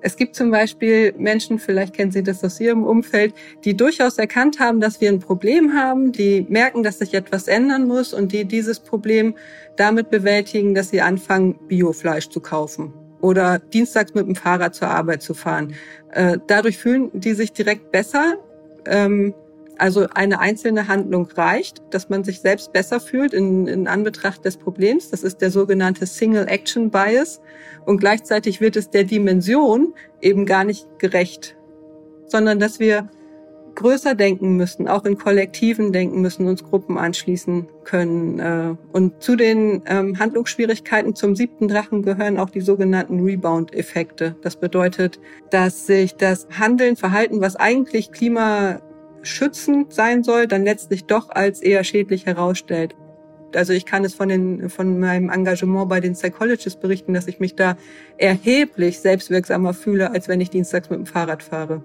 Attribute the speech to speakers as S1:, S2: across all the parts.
S1: Es gibt zum Beispiel Menschen, vielleicht kennen Sie das aus Ihrem Umfeld, die durchaus erkannt haben, dass wir ein Problem haben, die merken, dass sich etwas ändern muss und die dieses Problem damit bewältigen, dass sie anfangen, Biofleisch zu kaufen oder dienstags mit dem Fahrrad zur Arbeit zu fahren. Äh, dadurch fühlen die sich direkt besser. Also eine einzelne Handlung reicht, dass man sich selbst besser fühlt in, in Anbetracht des Problems. Das ist der sogenannte Single Action Bias. Und gleichzeitig wird es der Dimension eben gar nicht gerecht, sondern dass wir größer denken müssen, auch in Kollektiven denken müssen, uns Gruppen anschließen können. Äh, und zu den ähm, Handlungsschwierigkeiten zum siebten Drachen gehören auch die sogenannten Rebound-Effekte. Das bedeutet, dass sich das Handeln, Verhalten, was eigentlich klimaschützend sein soll, dann letztlich doch als eher schädlich herausstellt. Also ich kann es von, den, von meinem Engagement bei den Psychologists berichten, dass ich mich da erheblich selbstwirksamer fühle, als wenn ich dienstags mit dem Fahrrad fahre.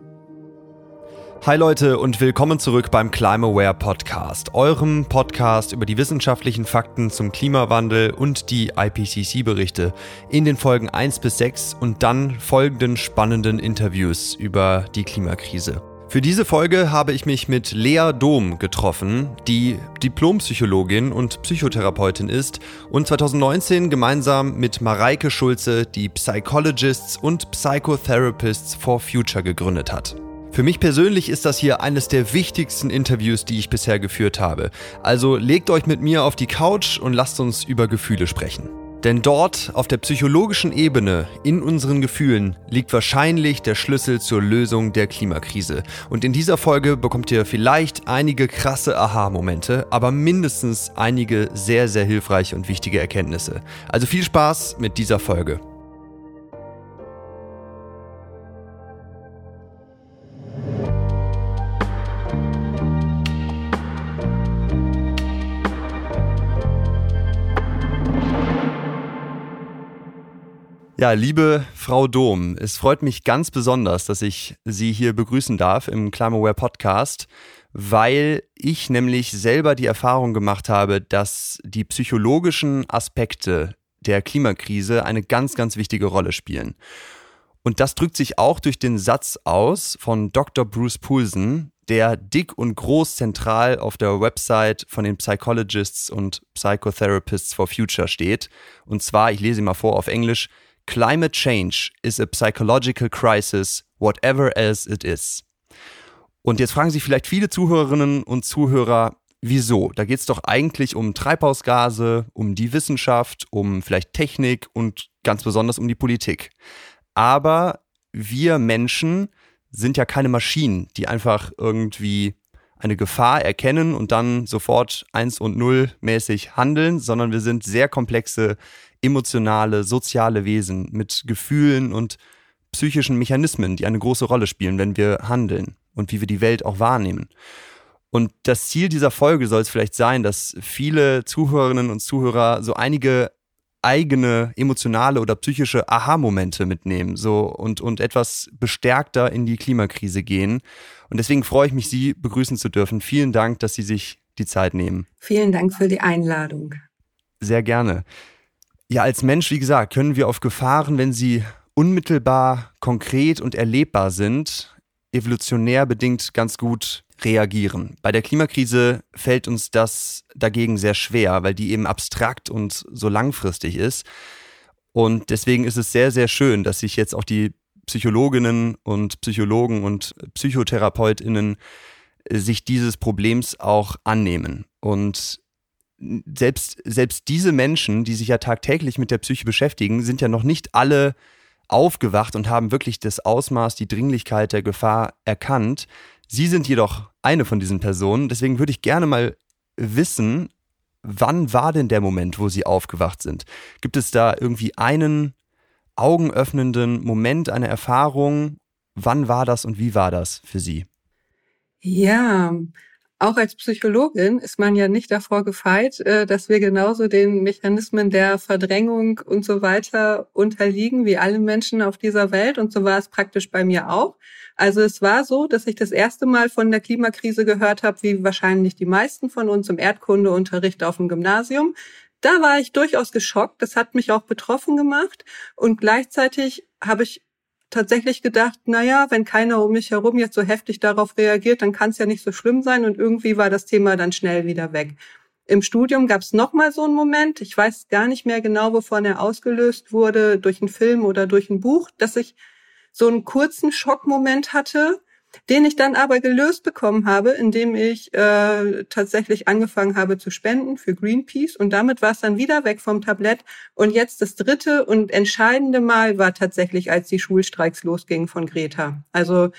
S2: Hi Leute und willkommen zurück beim Climaware Podcast, eurem Podcast über die wissenschaftlichen Fakten zum Klimawandel und die IPCC-Berichte in den Folgen 1 bis 6 und dann folgenden spannenden Interviews über die Klimakrise. Für diese Folge habe ich mich mit Lea Dom getroffen, die Diplompsychologin und Psychotherapeutin ist und 2019 gemeinsam mit Mareike Schulze die Psychologists und Psychotherapists for Future gegründet hat. Für mich persönlich ist das hier eines der wichtigsten Interviews, die ich bisher geführt habe. Also legt euch mit mir auf die Couch und lasst uns über Gefühle sprechen. Denn dort, auf der psychologischen Ebene, in unseren Gefühlen, liegt wahrscheinlich der Schlüssel zur Lösung der Klimakrise. Und in dieser Folge bekommt ihr vielleicht einige krasse Aha-Momente, aber mindestens einige sehr, sehr hilfreiche und wichtige Erkenntnisse. Also viel Spaß mit dieser Folge. Ja, liebe Frau Dom, es freut mich ganz besonders, dass ich Sie hier begrüßen darf im Climaware Podcast, weil ich nämlich selber die Erfahrung gemacht habe, dass die psychologischen Aspekte der Klimakrise eine ganz, ganz wichtige Rolle spielen. Und das drückt sich auch durch den Satz aus von Dr. Bruce Poulsen, der dick und groß zentral auf der Website von den Psychologists und Psychotherapists for Future steht. Und zwar, ich lese ihn mal vor auf Englisch, Climate change is a psychological crisis, whatever else it is. Und jetzt fragen sich vielleicht viele Zuhörerinnen und Zuhörer, wieso? Da geht es doch eigentlich um Treibhausgase, um die Wissenschaft, um vielleicht Technik und ganz besonders um die Politik. Aber wir Menschen sind ja keine Maschinen, die einfach irgendwie eine Gefahr erkennen und dann sofort eins und null mäßig handeln, sondern wir sind sehr komplexe emotionale, soziale Wesen mit Gefühlen und psychischen Mechanismen, die eine große Rolle spielen, wenn wir handeln und wie wir die Welt auch wahrnehmen. Und das Ziel dieser Folge soll es vielleicht sein, dass viele Zuhörerinnen und Zuhörer so einige eigene emotionale oder psychische Aha-Momente mitnehmen so und, und etwas bestärkter in die Klimakrise gehen. Und deswegen freue ich mich, Sie begrüßen zu dürfen. Vielen Dank, dass Sie sich die Zeit nehmen.
S1: Vielen Dank für die Einladung.
S2: Sehr gerne. Ja, als Mensch, wie gesagt, können wir auf Gefahren, wenn sie unmittelbar, konkret und erlebbar sind, evolutionär bedingt ganz gut reagieren. Bei der Klimakrise fällt uns das dagegen sehr schwer, weil die eben abstrakt und so langfristig ist. Und deswegen ist es sehr, sehr schön, dass sich jetzt auch die Psychologinnen und Psychologen und Psychotherapeutinnen sich dieses Problems auch annehmen. Und selbst, selbst diese Menschen, die sich ja tagtäglich mit der Psyche beschäftigen, sind ja noch nicht alle aufgewacht und haben wirklich das Ausmaß, die Dringlichkeit der Gefahr erkannt. Sie sind jedoch eine von diesen Personen. Deswegen würde ich gerne mal wissen, wann war denn der Moment, wo Sie aufgewacht sind? Gibt es da irgendwie einen augenöffnenden Moment, eine Erfahrung? Wann war das und wie war das für Sie?
S1: Ja, auch als Psychologin ist man ja nicht davor gefeit, äh, dass wir genauso den Mechanismen der Verdrängung und so weiter unterliegen wie alle Menschen auf dieser Welt. Und so war es praktisch bei mir auch. Also es war so, dass ich das erste Mal von der Klimakrise gehört habe, wie wahrscheinlich die meisten von uns im Erdkundeunterricht auf dem Gymnasium. Da war ich durchaus geschockt. Das hat mich auch betroffen gemacht. Und gleichzeitig habe ich tatsächlich gedacht, na ja, wenn keiner um mich herum jetzt so heftig darauf reagiert, dann kann es ja nicht so schlimm sein. Und irgendwie war das Thema dann schnell wieder weg. Im Studium gab es noch mal so einen Moment. Ich weiß gar nicht mehr genau, wovon er ausgelöst wurde, durch einen Film oder durch ein Buch, dass ich so einen kurzen Schockmoment hatte, den ich dann aber gelöst bekommen habe, indem ich äh, tatsächlich angefangen habe zu spenden für Greenpeace und damit war es dann wieder weg vom Tablett und jetzt das dritte und entscheidende Mal war tatsächlich, als die Schulstreiks losgingen von Greta. Also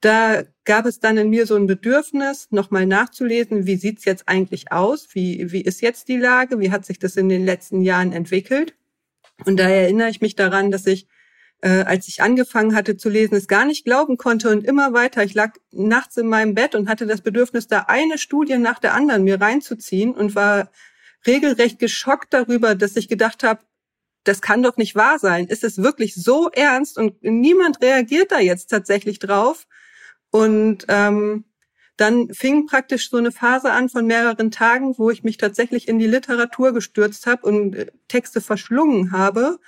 S1: da gab es dann in mir so ein Bedürfnis, nochmal nachzulesen, wie sieht's jetzt eigentlich aus, wie, wie ist jetzt die Lage, wie hat sich das in den letzten Jahren entwickelt. Und da erinnere ich mich daran, dass ich äh, als ich angefangen hatte zu lesen, es gar nicht glauben konnte und immer weiter. Ich lag nachts in meinem Bett und hatte das Bedürfnis, da eine Studie nach der anderen mir reinzuziehen und war regelrecht geschockt darüber, dass ich gedacht habe, das kann doch nicht wahr sein. Ist es wirklich so ernst und niemand reagiert da jetzt tatsächlich drauf? Und ähm, dann fing praktisch so eine Phase an von mehreren Tagen, wo ich mich tatsächlich in die Literatur gestürzt habe und äh, Texte verschlungen habe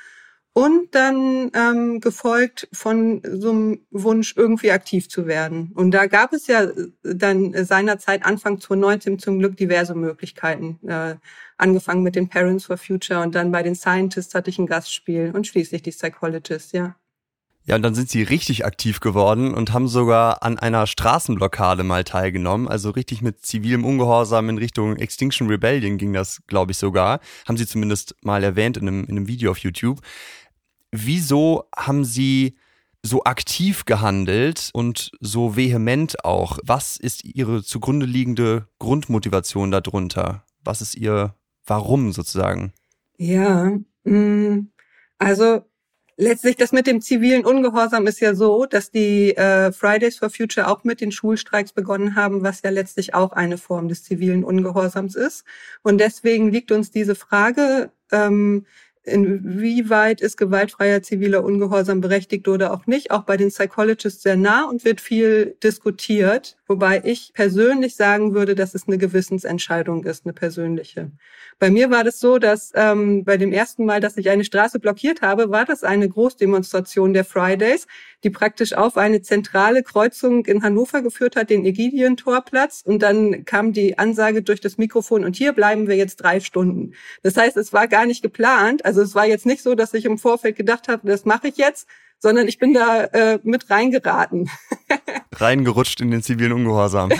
S1: und dann ähm, gefolgt von so einem Wunsch, irgendwie aktiv zu werden. Und da gab es ja äh, dann seinerzeit Anfang 2019 zum Glück diverse Möglichkeiten. Äh, angefangen mit den Parents for Future und dann bei den Scientists hatte ich ein Gastspiel und schließlich die Psychologists, ja.
S2: Ja, und dann sind sie richtig aktiv geworden und haben sogar an einer Straßenblockade mal teilgenommen. Also richtig mit zivilem Ungehorsam in Richtung Extinction Rebellion ging das, glaube ich, sogar. Haben sie zumindest mal erwähnt in einem, in einem Video auf YouTube wieso haben Sie so aktiv gehandelt und so vehement auch? Was ist Ihre zugrunde liegende Grundmotivation darunter? Was ist Ihr Warum sozusagen?
S1: Ja, mm, also letztlich das mit dem zivilen Ungehorsam ist ja so, dass die äh, Fridays for Future auch mit den Schulstreiks begonnen haben, was ja letztlich auch eine Form des zivilen Ungehorsams ist. Und deswegen liegt uns diese Frage, ähm, inwieweit ist gewaltfreier ziviler Ungehorsam berechtigt oder auch nicht, auch bei den Psychologists sehr nah und wird viel diskutiert, wobei ich persönlich sagen würde, dass es eine Gewissensentscheidung ist, eine persönliche. Bei mir war das so, dass ähm, bei dem ersten Mal, dass ich eine Straße blockiert habe, war das eine Großdemonstration der Fridays, die praktisch auf eine zentrale Kreuzung in Hannover geführt hat, den Ägidientorplatz. Und dann kam die Ansage durch das Mikrofon und hier bleiben wir jetzt drei Stunden. Das heißt, es war gar nicht geplant. Also es war jetzt nicht so, dass ich im Vorfeld gedacht habe, das mache ich jetzt, sondern ich bin da äh, mit reingeraten.
S2: Reingerutscht in den zivilen Ungehorsam.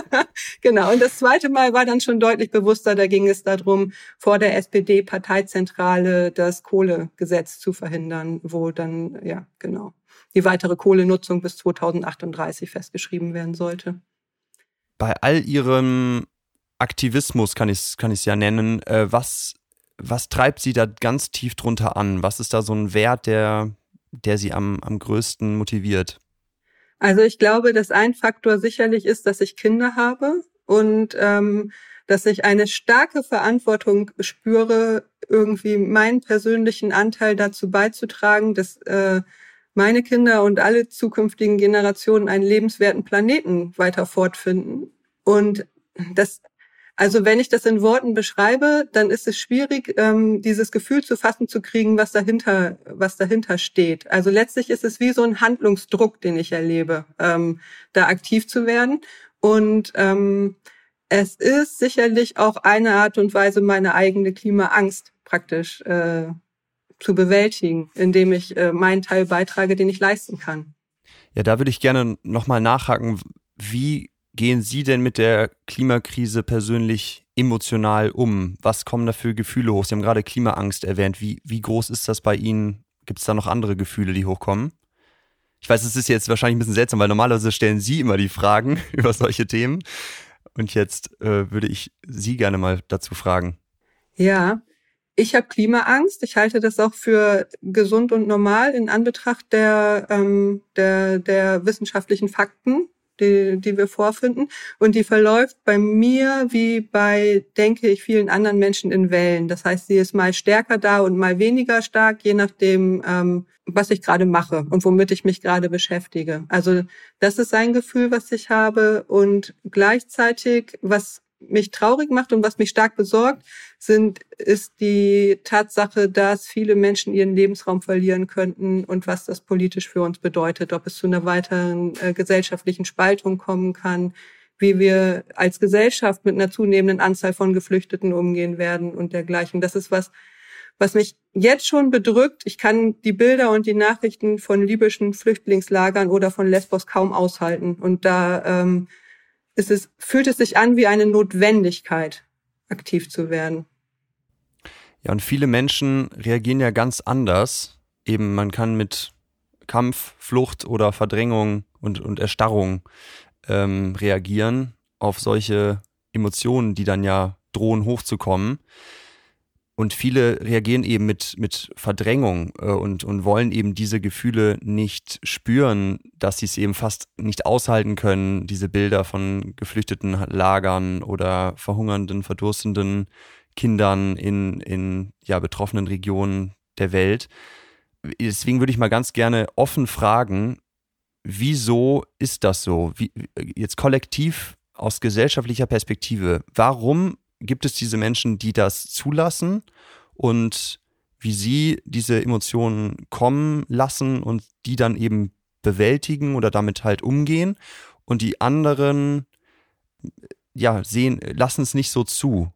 S1: genau. Und das zweite Mal war dann schon deutlich bewusster. Da ging es darum, vor der SPD-Parteizentrale das Kohlegesetz zu verhindern, wo dann, ja, genau, die weitere Kohlenutzung bis 2038 festgeschrieben werden sollte.
S2: Bei all Ihrem Aktivismus kann ich es kann ich's ja nennen. Äh, was, was treibt Sie da ganz tief drunter an? Was ist da so ein Wert, der, der Sie am, am größten motiviert?
S1: Also ich glaube, dass ein Faktor sicherlich ist, dass ich Kinder habe und ähm, dass ich eine starke Verantwortung spüre, irgendwie meinen persönlichen Anteil dazu beizutragen, dass äh, meine Kinder und alle zukünftigen Generationen einen lebenswerten Planeten weiter fortfinden. Und das also wenn ich das in Worten beschreibe, dann ist es schwierig, ähm, dieses Gefühl zu fassen zu kriegen, was dahinter, was dahinter steht. Also letztlich ist es wie so ein Handlungsdruck, den ich erlebe, ähm, da aktiv zu werden. Und ähm, es ist sicherlich auch eine Art und Weise, meine eigene Klimaangst praktisch äh, zu bewältigen, indem ich äh, meinen Teil beitrage, den ich leisten kann.
S2: Ja, da würde ich gerne nochmal nachhaken. Wie gehen Sie denn mit der Klimakrise persönlich emotional um? Was kommen da für Gefühle hoch? Sie haben gerade Klimaangst erwähnt. Wie, wie groß ist das bei Ihnen? Gibt es da noch andere Gefühle, die hochkommen? Ich weiß, es ist jetzt wahrscheinlich ein bisschen seltsam, weil normalerweise stellen Sie immer die Fragen über solche Themen. Und jetzt äh, würde ich Sie gerne mal dazu fragen.
S1: Ja, ich habe Klimaangst. Ich halte das auch für gesund und normal in Anbetracht der, ähm, der, der wissenschaftlichen Fakten die, die wir vorfinden. Und die verläuft bei mir wie bei, denke ich, vielen anderen Menschen in Wellen. Das heißt, sie ist mal stärker da und mal weniger stark, je nachdem, ähm, was ich gerade mache und womit ich mich gerade beschäftige. Also das ist ein Gefühl, was ich habe. Und gleichzeitig, was mich traurig macht und was mich stark besorgt, sind, ist die Tatsache, dass viele Menschen ihren Lebensraum verlieren könnten und was das politisch für uns bedeutet, ob es zu einer weiteren äh, gesellschaftlichen Spaltung kommen kann, wie wir als Gesellschaft mit einer zunehmenden Anzahl von Geflüchteten umgehen werden und dergleichen. Das ist was, was mich jetzt schon bedrückt. Ich kann die Bilder und die Nachrichten von libyschen Flüchtlingslagern oder von Lesbos kaum aushalten. Und da ähm, ist es, fühlt es sich an wie eine Notwendigkeit, aktiv zu werden.
S2: Ja, und viele Menschen reagieren ja ganz anders. Eben, man kann mit Kampf, Flucht oder Verdrängung und, und Erstarrung ähm, reagieren auf solche Emotionen, die dann ja drohen hochzukommen. Und viele reagieren eben mit, mit Verdrängung äh, und, und wollen eben diese Gefühle nicht spüren, dass sie es eben fast nicht aushalten können, diese Bilder von geflüchteten Lagern oder verhungernden, verdurstenden Kindern in, in ja, betroffenen Regionen der Welt. Deswegen würde ich mal ganz gerne offen fragen, wieso ist das so? Wie, jetzt kollektiv aus gesellschaftlicher Perspektive, warum gibt es diese Menschen, die das zulassen und wie sie diese Emotionen kommen lassen und die dann eben bewältigen oder damit halt umgehen. Und die anderen ja sehen lassen es nicht so zu.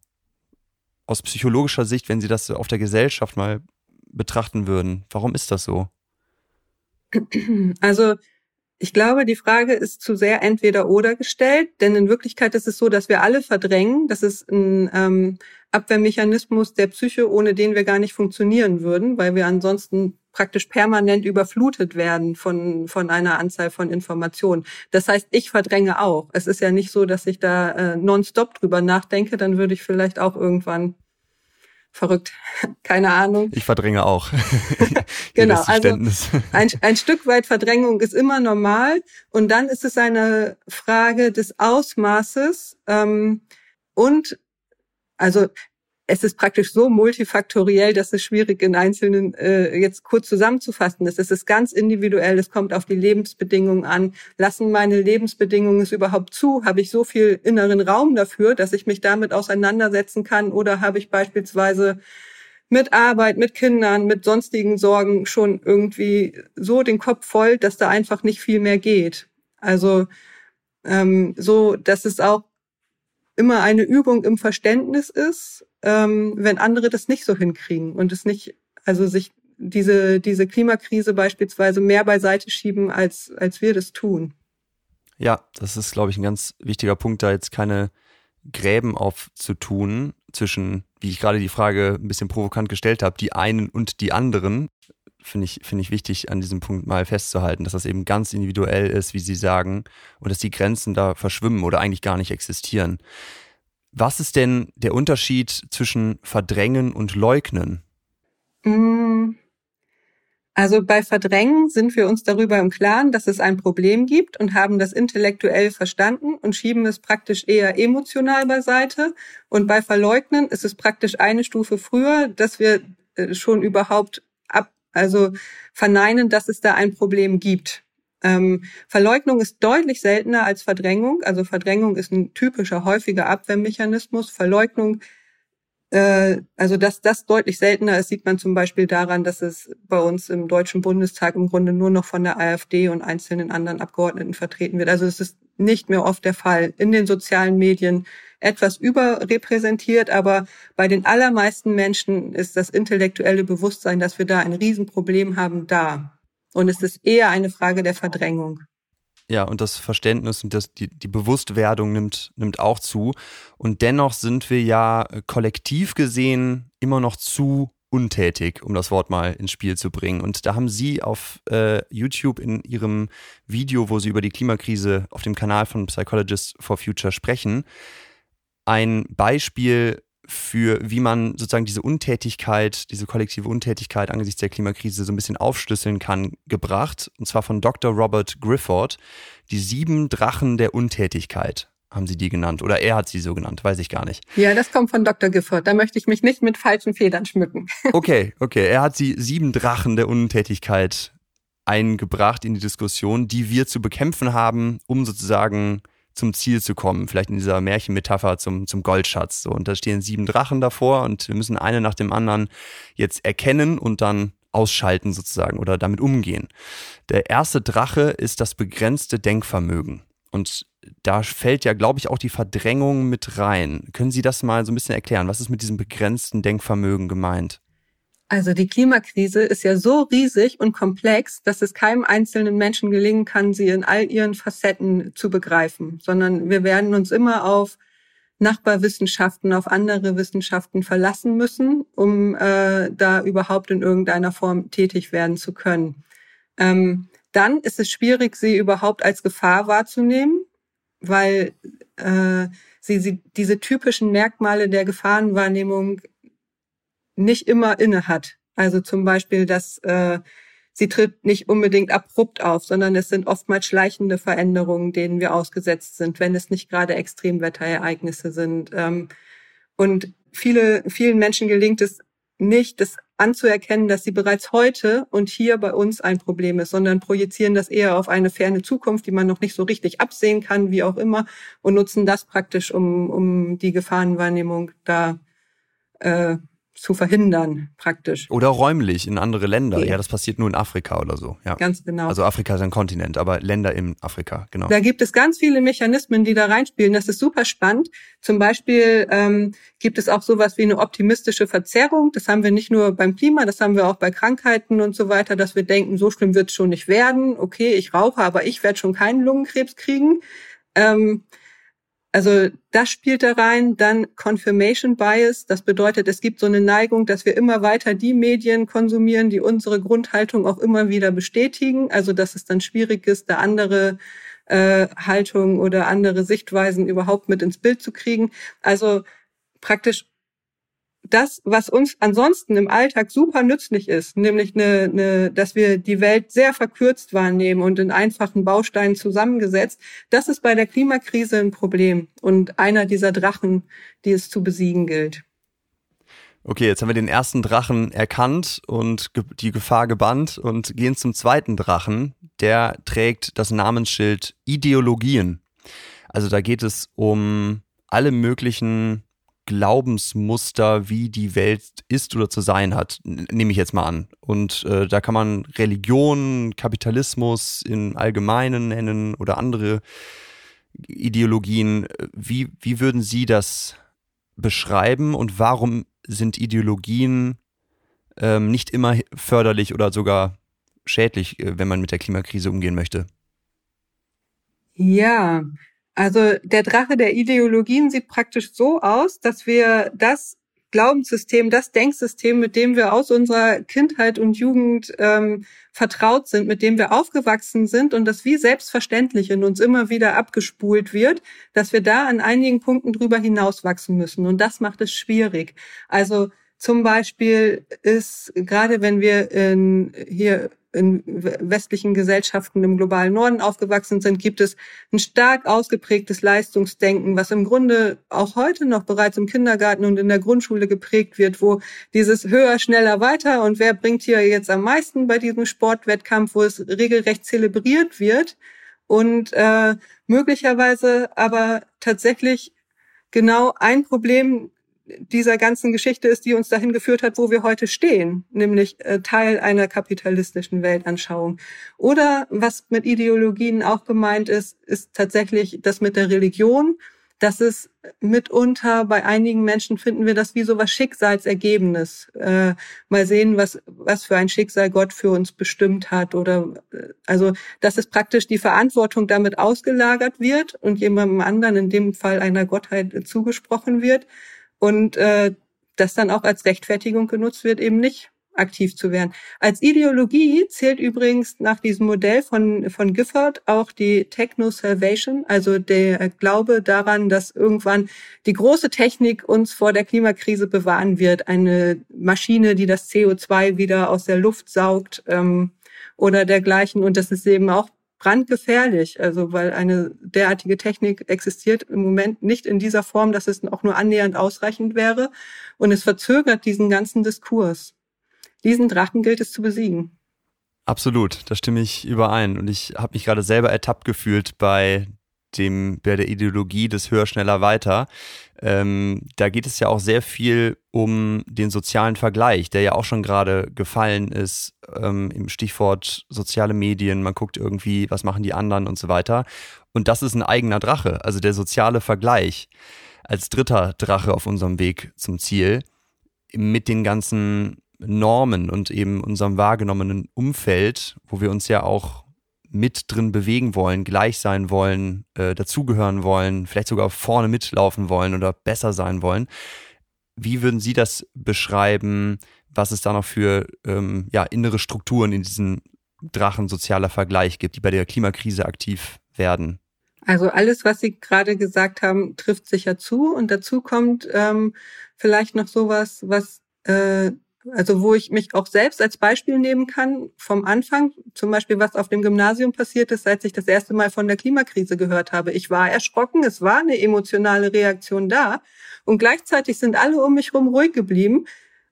S2: Aus psychologischer Sicht wenn sie das auf der Gesellschaft mal betrachten würden warum ist das so?
S1: Also ich glaube, die Frage ist zu sehr entweder oder gestellt, denn in Wirklichkeit ist es so, dass wir alle verdrängen. Das ist ein ähm, Abwehrmechanismus der Psyche, ohne den wir gar nicht funktionieren würden, weil wir ansonsten praktisch permanent überflutet werden von, von einer Anzahl von Informationen. Das heißt, ich verdränge auch. Es ist ja nicht so, dass ich da äh, nonstop drüber nachdenke, dann würde ich vielleicht auch irgendwann verrückt. Keine Ahnung.
S2: Ich verdränge auch.
S1: genau. Also ein, ein Stück weit Verdrängung ist immer normal. Und dann ist es eine Frage des Ausmaßes. Ähm, und also es ist praktisch so multifaktoriell, dass es schwierig in einzelnen äh, jetzt kurz zusammenzufassen ist. Es ist ganz individuell, es kommt auf die Lebensbedingungen an. Lassen meine Lebensbedingungen es überhaupt zu? Habe ich so viel inneren Raum dafür, dass ich mich damit auseinandersetzen kann? Oder habe ich beispielsweise mit Arbeit, mit Kindern, mit sonstigen Sorgen schon irgendwie so den Kopf voll, dass da einfach nicht viel mehr geht? Also ähm, so, dass es auch immer eine Übung im Verständnis ist, ähm, wenn andere das nicht so hinkriegen und es nicht, also sich diese, diese Klimakrise beispielsweise mehr beiseite schieben, als, als wir das tun.
S2: Ja, das ist, glaube ich, ein ganz wichtiger Punkt, da jetzt keine Gräben aufzutun zwischen, wie ich gerade die Frage ein bisschen provokant gestellt habe, die einen und die anderen. Finde ich, finde ich wichtig, an diesem Punkt mal festzuhalten, dass das eben ganz individuell ist, wie Sie sagen, und dass die Grenzen da verschwimmen oder eigentlich gar nicht existieren. Was ist denn der Unterschied zwischen Verdrängen und Leugnen?
S1: Mm. Also bei Verdrängen sind wir uns darüber im Klaren, dass es ein Problem gibt und haben das intellektuell verstanden und schieben es praktisch eher emotional beiseite. Und bei Verleugnen ist es praktisch eine Stufe früher, dass wir äh, schon überhaupt also verneinen, dass es da ein Problem gibt. Ähm, Verleugnung ist deutlich seltener als Verdrängung. Also Verdrängung ist ein typischer, häufiger Abwehrmechanismus. Verleugnung, also dass das deutlich seltener ist, sieht man zum Beispiel daran, dass es bei uns im Deutschen Bundestag im Grunde nur noch von der AfD und einzelnen anderen Abgeordneten vertreten wird. Also es ist nicht mehr oft der Fall. In den sozialen Medien etwas überrepräsentiert, aber bei den allermeisten Menschen ist das intellektuelle Bewusstsein, dass wir da ein Riesenproblem haben, da. Und es ist eher eine Frage der Verdrängung.
S2: Ja, und das Verständnis und das, die, die Bewusstwerdung nimmt, nimmt auch zu. Und dennoch sind wir ja kollektiv gesehen immer noch zu untätig, um das Wort mal ins Spiel zu bringen. Und da haben Sie auf äh, YouTube in Ihrem Video, wo Sie über die Klimakrise auf dem Kanal von Psychologists for Future sprechen, ein Beispiel für wie man sozusagen diese Untätigkeit, diese kollektive Untätigkeit angesichts der Klimakrise so ein bisschen aufschlüsseln kann, gebracht. Und zwar von Dr. Robert Grifford. Die sieben Drachen der Untätigkeit haben sie die genannt. Oder er hat sie so genannt, weiß ich gar nicht.
S1: Ja, das kommt von Dr. Gifford. Da möchte ich mich nicht mit falschen Federn schmücken.
S2: okay, okay. Er hat die sieben Drachen der Untätigkeit eingebracht in die Diskussion, die wir zu bekämpfen haben, um sozusagen zum Ziel zu kommen. Vielleicht in dieser Märchenmetapher zum, zum Goldschatz. So. Und da stehen sieben Drachen davor und wir müssen eine nach dem anderen jetzt erkennen und dann ausschalten sozusagen oder damit umgehen. Der erste Drache ist das begrenzte Denkvermögen. Und da fällt ja, glaube ich, auch die Verdrängung mit rein. Können Sie das mal so ein bisschen erklären? Was ist mit diesem begrenzten Denkvermögen gemeint?
S1: Also die Klimakrise ist ja so riesig und komplex, dass es keinem einzelnen Menschen gelingen kann, sie in all ihren Facetten zu begreifen, sondern wir werden uns immer auf Nachbarwissenschaften, auf andere Wissenschaften verlassen müssen, um äh, da überhaupt in irgendeiner Form tätig werden zu können. Ähm, dann ist es schwierig, sie überhaupt als Gefahr wahrzunehmen, weil äh, sie, sie diese typischen Merkmale der Gefahrenwahrnehmung nicht immer inne hat. Also zum Beispiel, dass äh, sie tritt nicht unbedingt abrupt auf, sondern es sind oftmals schleichende Veränderungen, denen wir ausgesetzt sind, wenn es nicht gerade Extremwetterereignisse sind. Ähm, und viele, vielen Menschen gelingt es nicht, das anzuerkennen, dass sie bereits heute und hier bei uns ein Problem ist, sondern projizieren das eher auf eine ferne Zukunft, die man noch nicht so richtig absehen kann, wie auch immer, und nutzen das praktisch, um, um die Gefahrenwahrnehmung da äh, zu verhindern, praktisch.
S2: Oder räumlich in andere Länder. Ja. ja, das passiert nur in Afrika oder so. Ja.
S1: Ganz genau.
S2: Also Afrika ist ein Kontinent, aber Länder in Afrika, genau.
S1: Da gibt es ganz viele Mechanismen, die da reinspielen. Das ist super spannend. Zum Beispiel ähm, gibt es auch sowas wie eine optimistische Verzerrung. Das haben wir nicht nur beim Klima, das haben wir auch bei Krankheiten und so weiter, dass wir denken, so schlimm wird es schon nicht werden. Okay, ich rauche, aber ich werde schon keinen Lungenkrebs kriegen. Ähm, also das spielt da rein. Dann Confirmation Bias. Das bedeutet, es gibt so eine Neigung, dass wir immer weiter die Medien konsumieren, die unsere Grundhaltung auch immer wieder bestätigen. Also dass es dann schwierig ist, da andere äh, Haltungen oder andere Sichtweisen überhaupt mit ins Bild zu kriegen. Also praktisch das, was uns ansonsten im Alltag super nützlich ist, nämlich eine, eine, dass wir die Welt sehr verkürzt wahrnehmen und in einfachen Bausteinen zusammengesetzt, das ist bei der Klimakrise ein Problem und einer dieser Drachen, die es zu besiegen gilt.
S2: Okay, jetzt haben wir den ersten Drachen erkannt und die Gefahr gebannt und gehen zum zweiten Drachen. Der trägt das Namensschild Ideologien. Also da geht es um alle möglichen Glaubensmuster, wie die Welt ist oder zu sein hat, nehme ich jetzt mal an. Und äh, da kann man Religion, Kapitalismus im Allgemeinen nennen oder andere Ideologien. Wie, wie würden Sie das beschreiben und warum sind Ideologien ähm, nicht immer förderlich oder sogar schädlich, äh, wenn man mit der Klimakrise umgehen möchte?
S1: Ja, also der Drache der Ideologien sieht praktisch so aus, dass wir das Glaubenssystem, das Denksystem, mit dem wir aus unserer Kindheit und Jugend ähm, vertraut sind, mit dem wir aufgewachsen sind und das wie selbstverständlich in uns immer wieder abgespult wird, dass wir da an einigen Punkten drüber hinauswachsen müssen. Und das macht es schwierig. Also zum Beispiel ist, gerade wenn wir in, hier in westlichen Gesellschaften im globalen Norden aufgewachsen sind, gibt es ein stark ausgeprägtes Leistungsdenken, was im Grunde auch heute noch bereits im Kindergarten und in der Grundschule geprägt wird, wo dieses höher, schneller, weiter und wer bringt hier jetzt am meisten bei diesem Sportwettkampf, wo es regelrecht zelebriert wird und äh, möglicherweise aber tatsächlich genau ein Problem dieser ganzen Geschichte ist, die uns dahin geführt hat, wo wir heute stehen, nämlich äh, Teil einer kapitalistischen Weltanschauung. Oder was mit Ideologien auch gemeint ist, ist tatsächlich das mit der Religion. Das ist mitunter bei einigen Menschen finden wir das wie so was Schicksalsergebenes. Äh, mal sehen, was, was für ein Schicksal Gott für uns bestimmt hat oder, äh, also, dass es praktisch die Verantwortung damit ausgelagert wird und jemandem anderen, in dem Fall einer Gottheit, zugesprochen wird und äh, das dann auch als Rechtfertigung genutzt wird, eben nicht aktiv zu werden. Als Ideologie zählt übrigens nach diesem Modell von, von Gifford auch die Techno-Salvation, also der Glaube daran, dass irgendwann die große Technik uns vor der Klimakrise bewahren wird. Eine Maschine, die das CO2 wieder aus der Luft saugt ähm, oder dergleichen. Und das ist eben auch brandgefährlich, also weil eine derartige Technik existiert im Moment nicht in dieser Form, dass es auch nur annähernd ausreichend wäre und es verzögert diesen ganzen Diskurs. Diesen Drachen gilt es zu besiegen.
S2: Absolut, da stimme ich überein und ich habe mich gerade selber ertappt gefühlt bei dem, der Ideologie des Höher, Schneller, Weiter. Ähm, da geht es ja auch sehr viel um den sozialen Vergleich, der ja auch schon gerade gefallen ist ähm, im Stichwort soziale Medien. Man guckt irgendwie, was machen die anderen und so weiter. Und das ist ein eigener Drache, also der soziale Vergleich als dritter Drache auf unserem Weg zum Ziel mit den ganzen Normen und eben unserem wahrgenommenen Umfeld, wo wir uns ja auch mit drin bewegen wollen, gleich sein wollen, äh, dazugehören wollen, vielleicht sogar vorne mitlaufen wollen oder besser sein wollen. Wie würden Sie das beschreiben, was es da noch für ähm, ja, innere Strukturen in diesem Drachen sozialer Vergleich gibt, die bei der Klimakrise aktiv werden?
S1: Also alles, was Sie gerade gesagt haben, trifft sicher zu. Und dazu kommt ähm, vielleicht noch sowas, was äh, also wo ich mich auch selbst als Beispiel nehmen kann vom Anfang, zum Beispiel was auf dem Gymnasium passiert ist, seit ich das erste Mal von der Klimakrise gehört habe. Ich war erschrocken, es war eine emotionale Reaktion da und gleichzeitig sind alle um mich herum ruhig geblieben.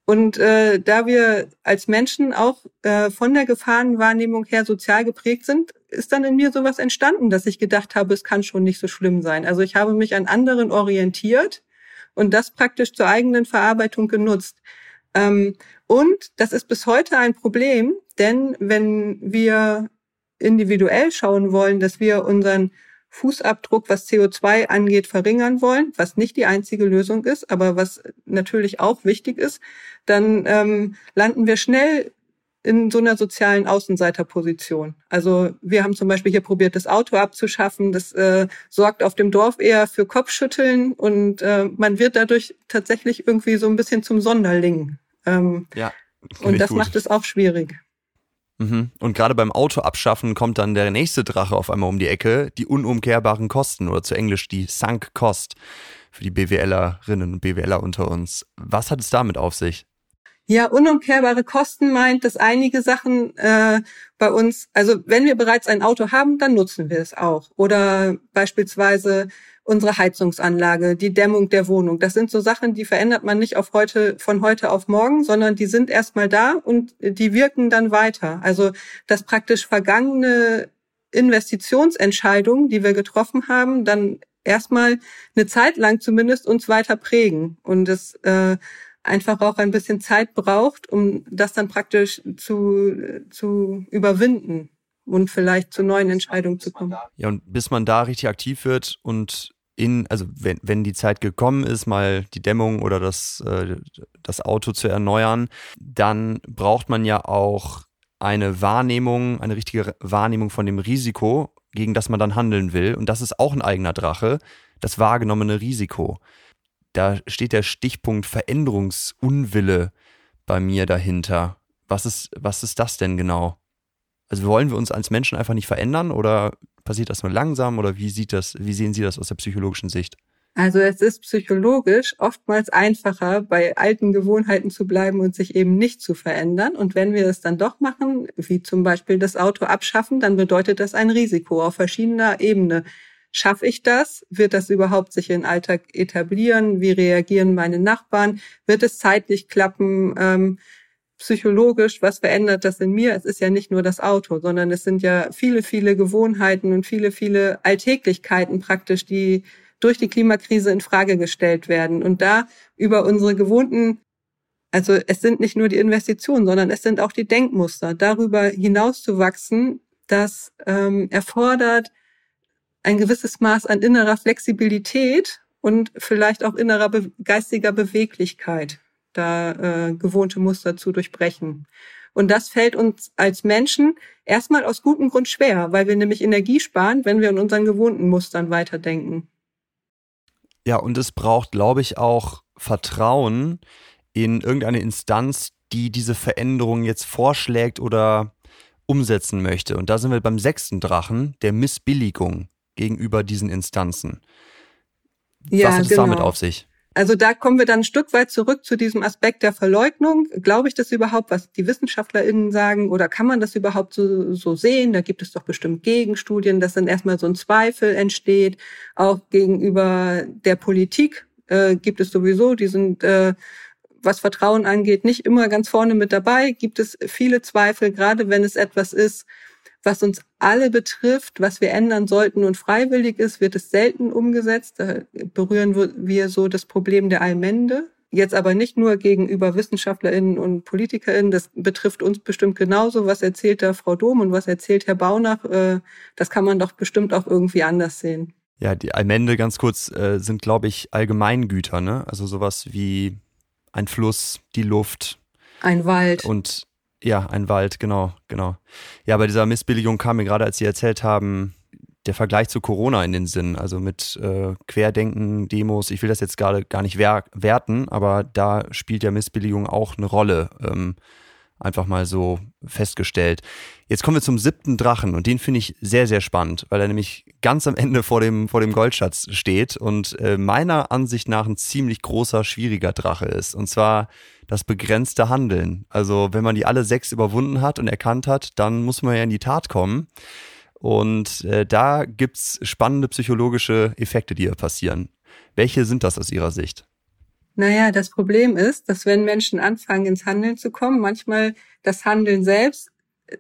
S1: Und äh, da wir als Menschen auch äh, von der Gefahrenwahrnehmung her sozial geprägt sind, ist dann in mir sowas entstanden, dass ich gedacht habe, es kann schon nicht so schlimm sein. Also ich habe mich an anderen orientiert und das praktisch zur eigenen Verarbeitung genutzt. Ähm, und das ist bis heute ein Problem, denn wenn wir individuell schauen wollen, dass wir unseren Fußabdruck, was CO2 angeht, verringern wollen, was nicht die einzige Lösung ist, aber was natürlich auch wichtig ist, dann ähm, landen wir schnell in so einer sozialen Außenseiterposition. Also wir haben zum Beispiel hier probiert, das Auto abzuschaffen. Das äh, sorgt auf dem Dorf eher für Kopfschütteln und äh, man wird dadurch tatsächlich irgendwie so ein bisschen zum Sonderling. Ähm, ja. Und das gut. macht es auch schwierig.
S2: Mhm. Und gerade beim Auto abschaffen kommt dann der nächste Drache auf einmal um die Ecke, die unumkehrbaren Kosten oder zu Englisch die Sunk Cost für die BWLerinnen und BWLer unter uns. Was hat es damit auf sich?
S1: Ja, unumkehrbare Kosten meint, dass einige Sachen äh, bei uns, also wenn wir bereits ein Auto haben, dann nutzen wir es auch. Oder beispielsweise unsere Heizungsanlage, die Dämmung der Wohnung. Das sind so Sachen, die verändert man nicht auf heute, von heute auf morgen, sondern die sind erstmal da und die wirken dann weiter. Also das praktisch vergangene Investitionsentscheidungen, die wir getroffen haben, dann erstmal eine Zeit lang zumindest uns weiter prägen. Und es äh, einfach auch ein bisschen Zeit braucht, um das dann praktisch zu, zu überwinden und vielleicht zu neuen Entscheidungen zu kommen.
S2: Ja, und bis man da richtig aktiv wird und in, also wenn, wenn die Zeit gekommen ist, mal die Dämmung oder das, äh, das Auto zu erneuern, dann braucht man ja auch eine Wahrnehmung, eine richtige Wahrnehmung von dem Risiko, gegen das man dann handeln will. Und das ist auch ein eigener Drache, das wahrgenommene Risiko da steht der Stichpunkt Veränderungsunwille bei mir dahinter. Was ist, was ist das denn genau? Also wollen wir uns als Menschen einfach nicht verändern oder passiert das nur langsam oder wie sieht das, wie sehen Sie das aus der psychologischen Sicht?
S1: Also es ist psychologisch oftmals einfacher, bei alten Gewohnheiten zu bleiben und sich eben nicht zu verändern. Und wenn wir es dann doch machen, wie zum Beispiel das Auto abschaffen, dann bedeutet das ein Risiko auf verschiedener Ebene. Schaffe ich das? Wird das überhaupt sich in Alltag etablieren? Wie reagieren meine Nachbarn? Wird es zeitlich klappen? Ähm, psychologisch, was verändert das in mir? Es ist ja nicht nur das Auto, sondern es sind ja viele, viele Gewohnheiten und viele, viele Alltäglichkeiten praktisch, die durch die Klimakrise in Frage gestellt werden. Und da über unsere gewohnten, also es sind nicht nur die Investitionen, sondern es sind auch die Denkmuster. Darüber hinauszuwachsen, das ähm, erfordert ein gewisses Maß an innerer Flexibilität und vielleicht auch innerer be geistiger Beweglichkeit, da äh, gewohnte Muster zu durchbrechen. Und das fällt uns als Menschen erstmal aus gutem Grund schwer, weil wir nämlich Energie sparen, wenn wir in unseren gewohnten Mustern weiterdenken.
S2: Ja, und es braucht, glaube ich, auch Vertrauen in irgendeine Instanz, die diese Veränderung jetzt vorschlägt oder umsetzen möchte. Und da sind wir beim sechsten Drachen, der Missbilligung gegenüber diesen Instanzen. Ja, Was hat es genau. damit auf sich?
S1: Also da kommen wir dann ein Stück weit zurück zu diesem Aspekt der Verleugnung. Glaube ich das überhaupt, was die WissenschaftlerInnen sagen, oder kann man das überhaupt so, so sehen? Da gibt es doch bestimmt Gegenstudien, dass dann erstmal so ein Zweifel entsteht. Auch gegenüber der Politik äh, gibt es sowieso, die sind, äh, was Vertrauen angeht, nicht immer ganz vorne mit dabei. Gibt es viele Zweifel, gerade wenn es etwas ist, was uns alle betrifft, was wir ändern sollten und freiwillig ist, wird es selten umgesetzt. Da berühren wir so das Problem der Allmende. Jetzt aber nicht nur gegenüber WissenschaftlerInnen und PolitikerInnen, das betrifft uns bestimmt genauso. Was erzählt da Frau Dom und was erzählt Herr Baunach? Äh, das kann man doch bestimmt auch irgendwie anders sehen.
S2: Ja, die Allmende ganz kurz äh, sind, glaube ich, Allgemeingüter, ne? Also sowas wie ein Fluss, die Luft.
S1: Ein Wald.
S2: Und ja, ein Wald, genau, genau. Ja, bei dieser Missbilligung kam mir gerade, als Sie erzählt haben, der Vergleich zu Corona in den Sinn, also mit äh, Querdenken, Demos. Ich will das jetzt gerade gar nicht wer werten, aber da spielt ja Missbilligung auch eine Rolle. Ähm, einfach mal so festgestellt. Jetzt kommen wir zum siebten Drachen und den finde ich sehr, sehr spannend, weil er nämlich ganz am Ende vor dem, vor dem Goldschatz steht und äh, meiner Ansicht nach ein ziemlich großer, schwieriger Drache ist. Und zwar das begrenzte Handeln. Also wenn man die alle sechs überwunden hat und erkannt hat, dann muss man ja in die Tat kommen. Und äh, da gibt's spannende psychologische Effekte, die hier passieren. Welche sind das aus Ihrer Sicht?
S1: Naja, das Problem ist, dass wenn Menschen anfangen, ins Handeln zu kommen, manchmal das Handeln selbst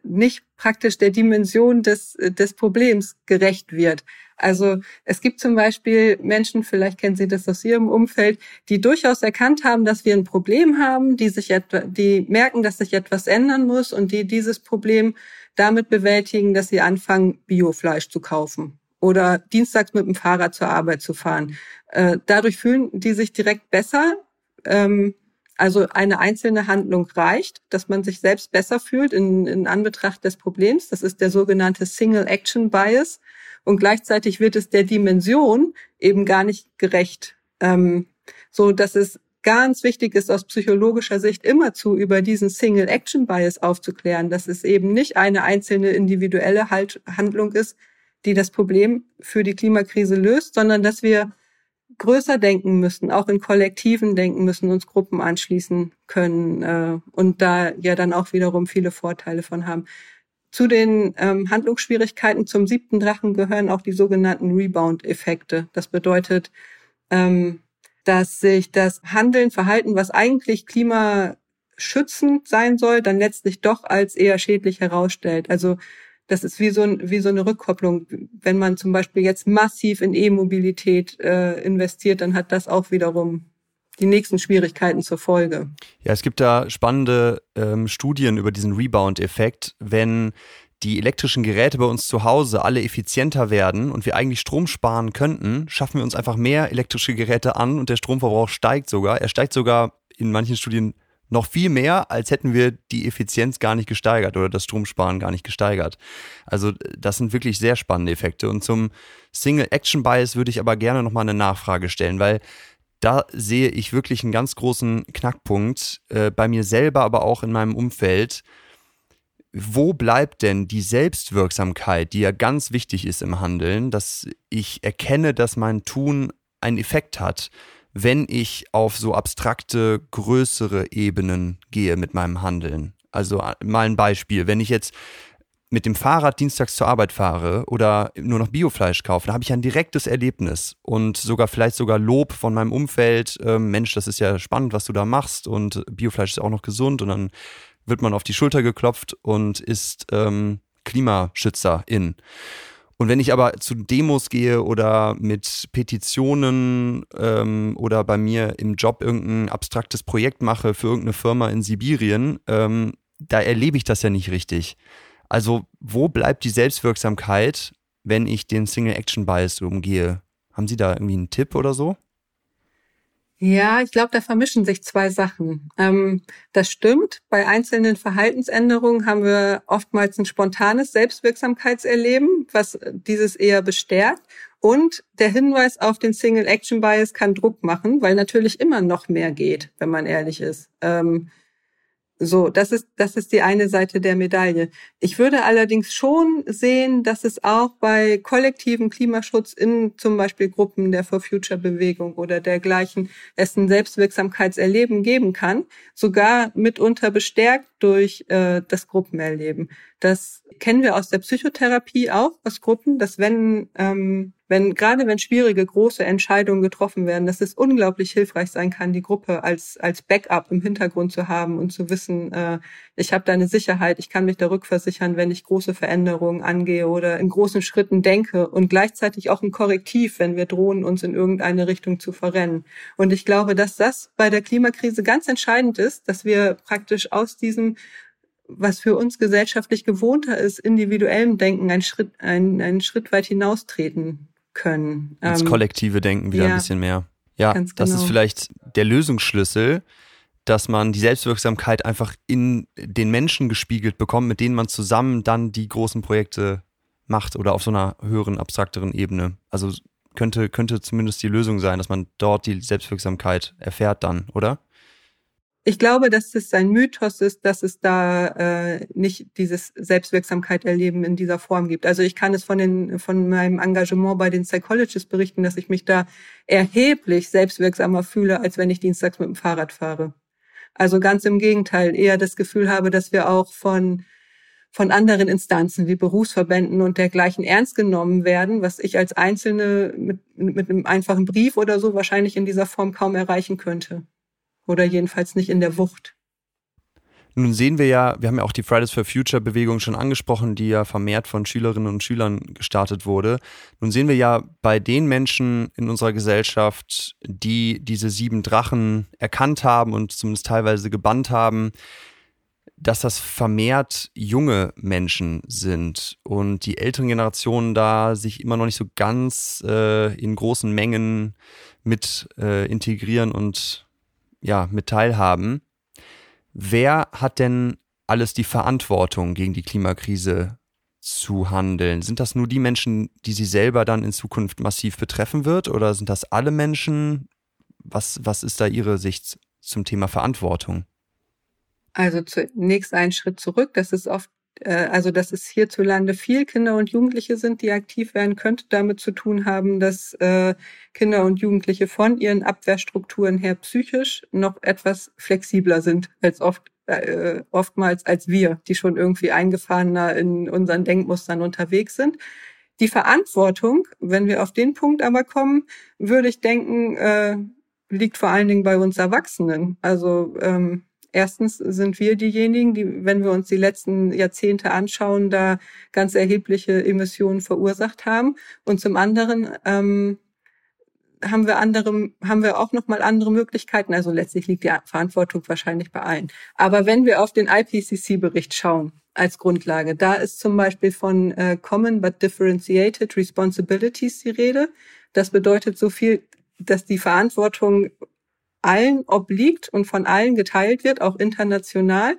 S1: nicht praktisch der Dimension des, des Problems gerecht wird. Also es gibt zum Beispiel Menschen, vielleicht kennen Sie das aus Ihrem Umfeld, die durchaus erkannt haben, dass wir ein Problem haben, die sich etwa, die merken, dass sich etwas ändern muss und die dieses Problem damit bewältigen, dass sie anfangen, Biofleisch zu kaufen oder dienstags mit dem Fahrrad zur Arbeit zu fahren. Äh, dadurch fühlen die sich direkt besser. Ähm, also eine einzelne Handlung reicht, dass man sich selbst besser fühlt in, in Anbetracht des Problems. Das ist der sogenannte Single Action Bias. Und gleichzeitig wird es der Dimension eben gar nicht gerecht. Ähm, so dass es ganz wichtig ist, aus psychologischer Sicht immer zu über diesen Single Action Bias aufzuklären, dass es eben nicht eine einzelne individuelle halt Handlung ist, die das Problem für die Klimakrise löst, sondern dass wir größer denken müssen, auch in Kollektiven denken müssen, uns Gruppen anschließen können äh, und da ja dann auch wiederum viele Vorteile von haben. Zu den ähm, Handlungsschwierigkeiten zum siebten Drachen gehören auch die sogenannten Rebound-Effekte. Das bedeutet, ähm, dass sich das Handeln, Verhalten, was eigentlich klimaschützend sein soll, dann letztlich doch als eher schädlich herausstellt. Also das ist wie so, ein, wie so eine Rückkopplung. Wenn man zum Beispiel jetzt massiv in E-Mobilität äh, investiert, dann hat das auch wiederum die nächsten Schwierigkeiten zur Folge.
S2: Ja, es gibt da spannende ähm, Studien über diesen Rebound-Effekt, wenn die elektrischen Geräte bei uns zu Hause alle effizienter werden und wir eigentlich Strom sparen könnten, schaffen wir uns einfach mehr elektrische Geräte an und der Stromverbrauch steigt sogar. Er steigt sogar in manchen Studien noch viel mehr, als hätten wir die Effizienz gar nicht gesteigert oder das Stromsparen gar nicht gesteigert. Also das sind wirklich sehr spannende Effekte. Und zum Single Action Bias würde ich aber gerne nochmal eine Nachfrage stellen, weil da sehe ich wirklich einen ganz großen Knackpunkt äh, bei mir selber, aber auch in meinem Umfeld. Wo bleibt denn die Selbstwirksamkeit, die ja ganz wichtig ist im Handeln, dass ich erkenne, dass mein Tun einen Effekt hat? wenn ich auf so abstrakte, größere Ebenen gehe mit meinem Handeln. Also äh, mal ein Beispiel, wenn ich jetzt mit dem Fahrrad dienstags zur Arbeit fahre oder nur noch Biofleisch kaufe, da habe ich ein direktes Erlebnis und sogar vielleicht sogar Lob von meinem Umfeld. Ähm, Mensch, das ist ja spannend, was du da machst und Biofleisch ist auch noch gesund und dann wird man auf die Schulter geklopft und ist ähm, Klimaschützerin. Und wenn ich aber zu Demos gehe oder mit Petitionen ähm, oder bei mir im Job irgendein abstraktes Projekt mache für irgendeine Firma in Sibirien, ähm, da erlebe ich das ja nicht richtig. Also wo bleibt die Selbstwirksamkeit, wenn ich den Single Action Bias umgehe? Haben Sie da irgendwie einen Tipp oder so?
S1: Ja, ich glaube, da vermischen sich zwei Sachen. Ähm, das stimmt. Bei einzelnen Verhaltensänderungen haben wir oftmals ein spontanes Selbstwirksamkeitserleben, was dieses eher bestärkt. Und der Hinweis auf den Single Action Bias kann Druck machen, weil natürlich immer noch mehr geht, wenn man ehrlich ist. Ähm, so, das ist, das ist die eine Seite der Medaille. Ich würde allerdings schon sehen, dass es auch bei kollektivem Klimaschutz in zum Beispiel Gruppen der For Future Bewegung oder dergleichen es ein Selbstwirksamkeitserleben geben kann, sogar mitunter bestärkt durch äh, das Gruppenerleben. Das kennen wir aus der Psychotherapie auch, aus Gruppen, dass wenn, ähm, wenn, gerade wenn schwierige, große Entscheidungen getroffen werden, dass es unglaublich hilfreich sein kann, die Gruppe als, als Backup im Hintergrund zu haben und zu wissen, äh, ich habe da eine Sicherheit, ich kann mich da rückversichern, wenn ich große Veränderungen angehe oder in großen Schritten denke und gleichzeitig auch ein Korrektiv, wenn wir drohen, uns in irgendeine Richtung zu verrennen. Und ich glaube, dass das bei der Klimakrise ganz entscheidend ist, dass wir praktisch aus diesem was für uns gesellschaftlich gewohnter ist, individuellem Denken einen Schritt, einen, einen Schritt weit hinaustreten können.
S2: Ins ähm, kollektive Denken wieder ja, ein bisschen mehr. Ja, genau. das ist genau. vielleicht der Lösungsschlüssel, dass man die Selbstwirksamkeit einfach in den Menschen gespiegelt bekommt, mit denen man zusammen dann die großen Projekte macht oder auf so einer höheren, abstrakteren Ebene. Also könnte, könnte zumindest die Lösung sein, dass man dort die Selbstwirksamkeit erfährt dann, oder?
S1: Ich glaube, dass es ein Mythos ist, dass es da äh, nicht dieses Selbstwirksamkeit erleben in dieser Form gibt. Also ich kann es von den von meinem Engagement bei den Psychologists berichten, dass ich mich da erheblich selbstwirksamer fühle, als wenn ich dienstags mit dem Fahrrad fahre. Also ganz im Gegenteil, eher das Gefühl habe, dass wir auch von von anderen Instanzen wie Berufsverbänden und dergleichen ernst genommen werden, was ich als Einzelne mit, mit einem einfachen Brief oder so wahrscheinlich in dieser Form kaum erreichen könnte oder jedenfalls nicht in der Wucht.
S2: Nun sehen wir ja, wir haben ja auch die Fridays for Future Bewegung schon angesprochen, die ja vermehrt von Schülerinnen und Schülern gestartet wurde. Nun sehen wir ja bei den Menschen in unserer Gesellschaft, die diese sieben Drachen erkannt haben und zumindest teilweise gebannt haben, dass das vermehrt junge Menschen sind und die älteren Generationen da sich immer noch nicht so ganz äh, in großen Mengen mit äh, integrieren und ja, mit teilhaben. Wer hat denn alles die Verantwortung, gegen die Klimakrise zu handeln? Sind das nur die Menschen, die sie selber dann in Zukunft massiv betreffen wird? Oder sind das alle Menschen? Was, was ist da Ihre Sicht zum Thema Verantwortung?
S1: Also zunächst einen Schritt zurück. Das ist oft also dass es hierzulande viel Kinder und Jugendliche sind, die aktiv werden, könnte damit zu tun haben, dass äh, Kinder und Jugendliche von ihren Abwehrstrukturen her psychisch noch etwas flexibler sind als oft äh, oftmals als wir, die schon irgendwie eingefahrener in unseren Denkmustern unterwegs sind. Die Verantwortung, wenn wir auf den Punkt aber kommen, würde ich denken, äh, liegt vor allen Dingen bei uns Erwachsenen. Also ähm, Erstens sind wir diejenigen, die, wenn wir uns die letzten Jahrzehnte anschauen, da ganz erhebliche Emissionen verursacht haben. Und zum anderen ähm, haben wir andere, haben wir auch noch mal andere Möglichkeiten. Also letztlich liegt die Verantwortung wahrscheinlich bei allen. Aber wenn wir auf den IPCC-Bericht schauen als Grundlage, da ist zum Beispiel von äh, Common but Differentiated Responsibilities die Rede. Das bedeutet so viel, dass die Verantwortung allen obliegt und von allen geteilt wird, auch international.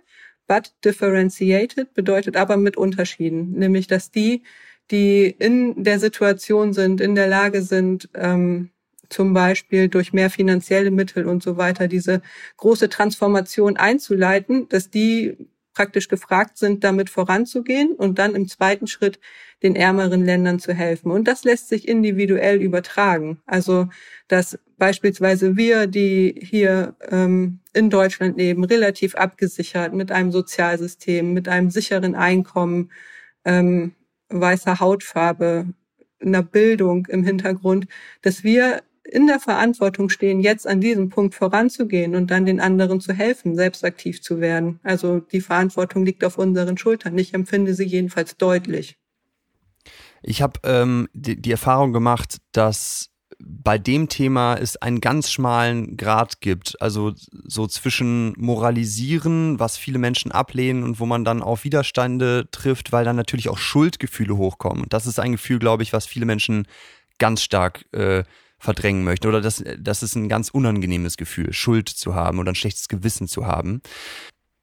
S1: But differentiated bedeutet aber mit Unterschieden, nämlich dass die, die in der Situation sind, in der Lage sind, ähm, zum Beispiel durch mehr finanzielle Mittel und so weiter diese große Transformation einzuleiten, dass die praktisch gefragt sind, damit voranzugehen und dann im zweiten Schritt den ärmeren Ländern zu helfen. Und das lässt sich individuell übertragen. Also, dass beispielsweise wir, die hier ähm, in Deutschland leben, relativ abgesichert mit einem Sozialsystem, mit einem sicheren Einkommen, ähm, weißer Hautfarbe, einer Bildung im Hintergrund, dass wir in der Verantwortung stehen, jetzt an diesem Punkt voranzugehen und dann den anderen zu helfen, selbst aktiv zu werden. Also die Verantwortung liegt auf unseren Schultern. Ich empfinde sie jedenfalls deutlich.
S2: Ich habe ähm, die, die Erfahrung gemacht, dass bei dem Thema es einen ganz schmalen Grad gibt. Also so zwischen Moralisieren, was viele Menschen ablehnen und wo man dann auf Widerstände trifft, weil dann natürlich auch Schuldgefühle hochkommen. Und das ist ein Gefühl, glaube ich, was viele Menschen ganz stark äh, verdrängen möchten. Oder das, das ist ein ganz unangenehmes Gefühl, Schuld zu haben oder ein schlechtes Gewissen zu haben.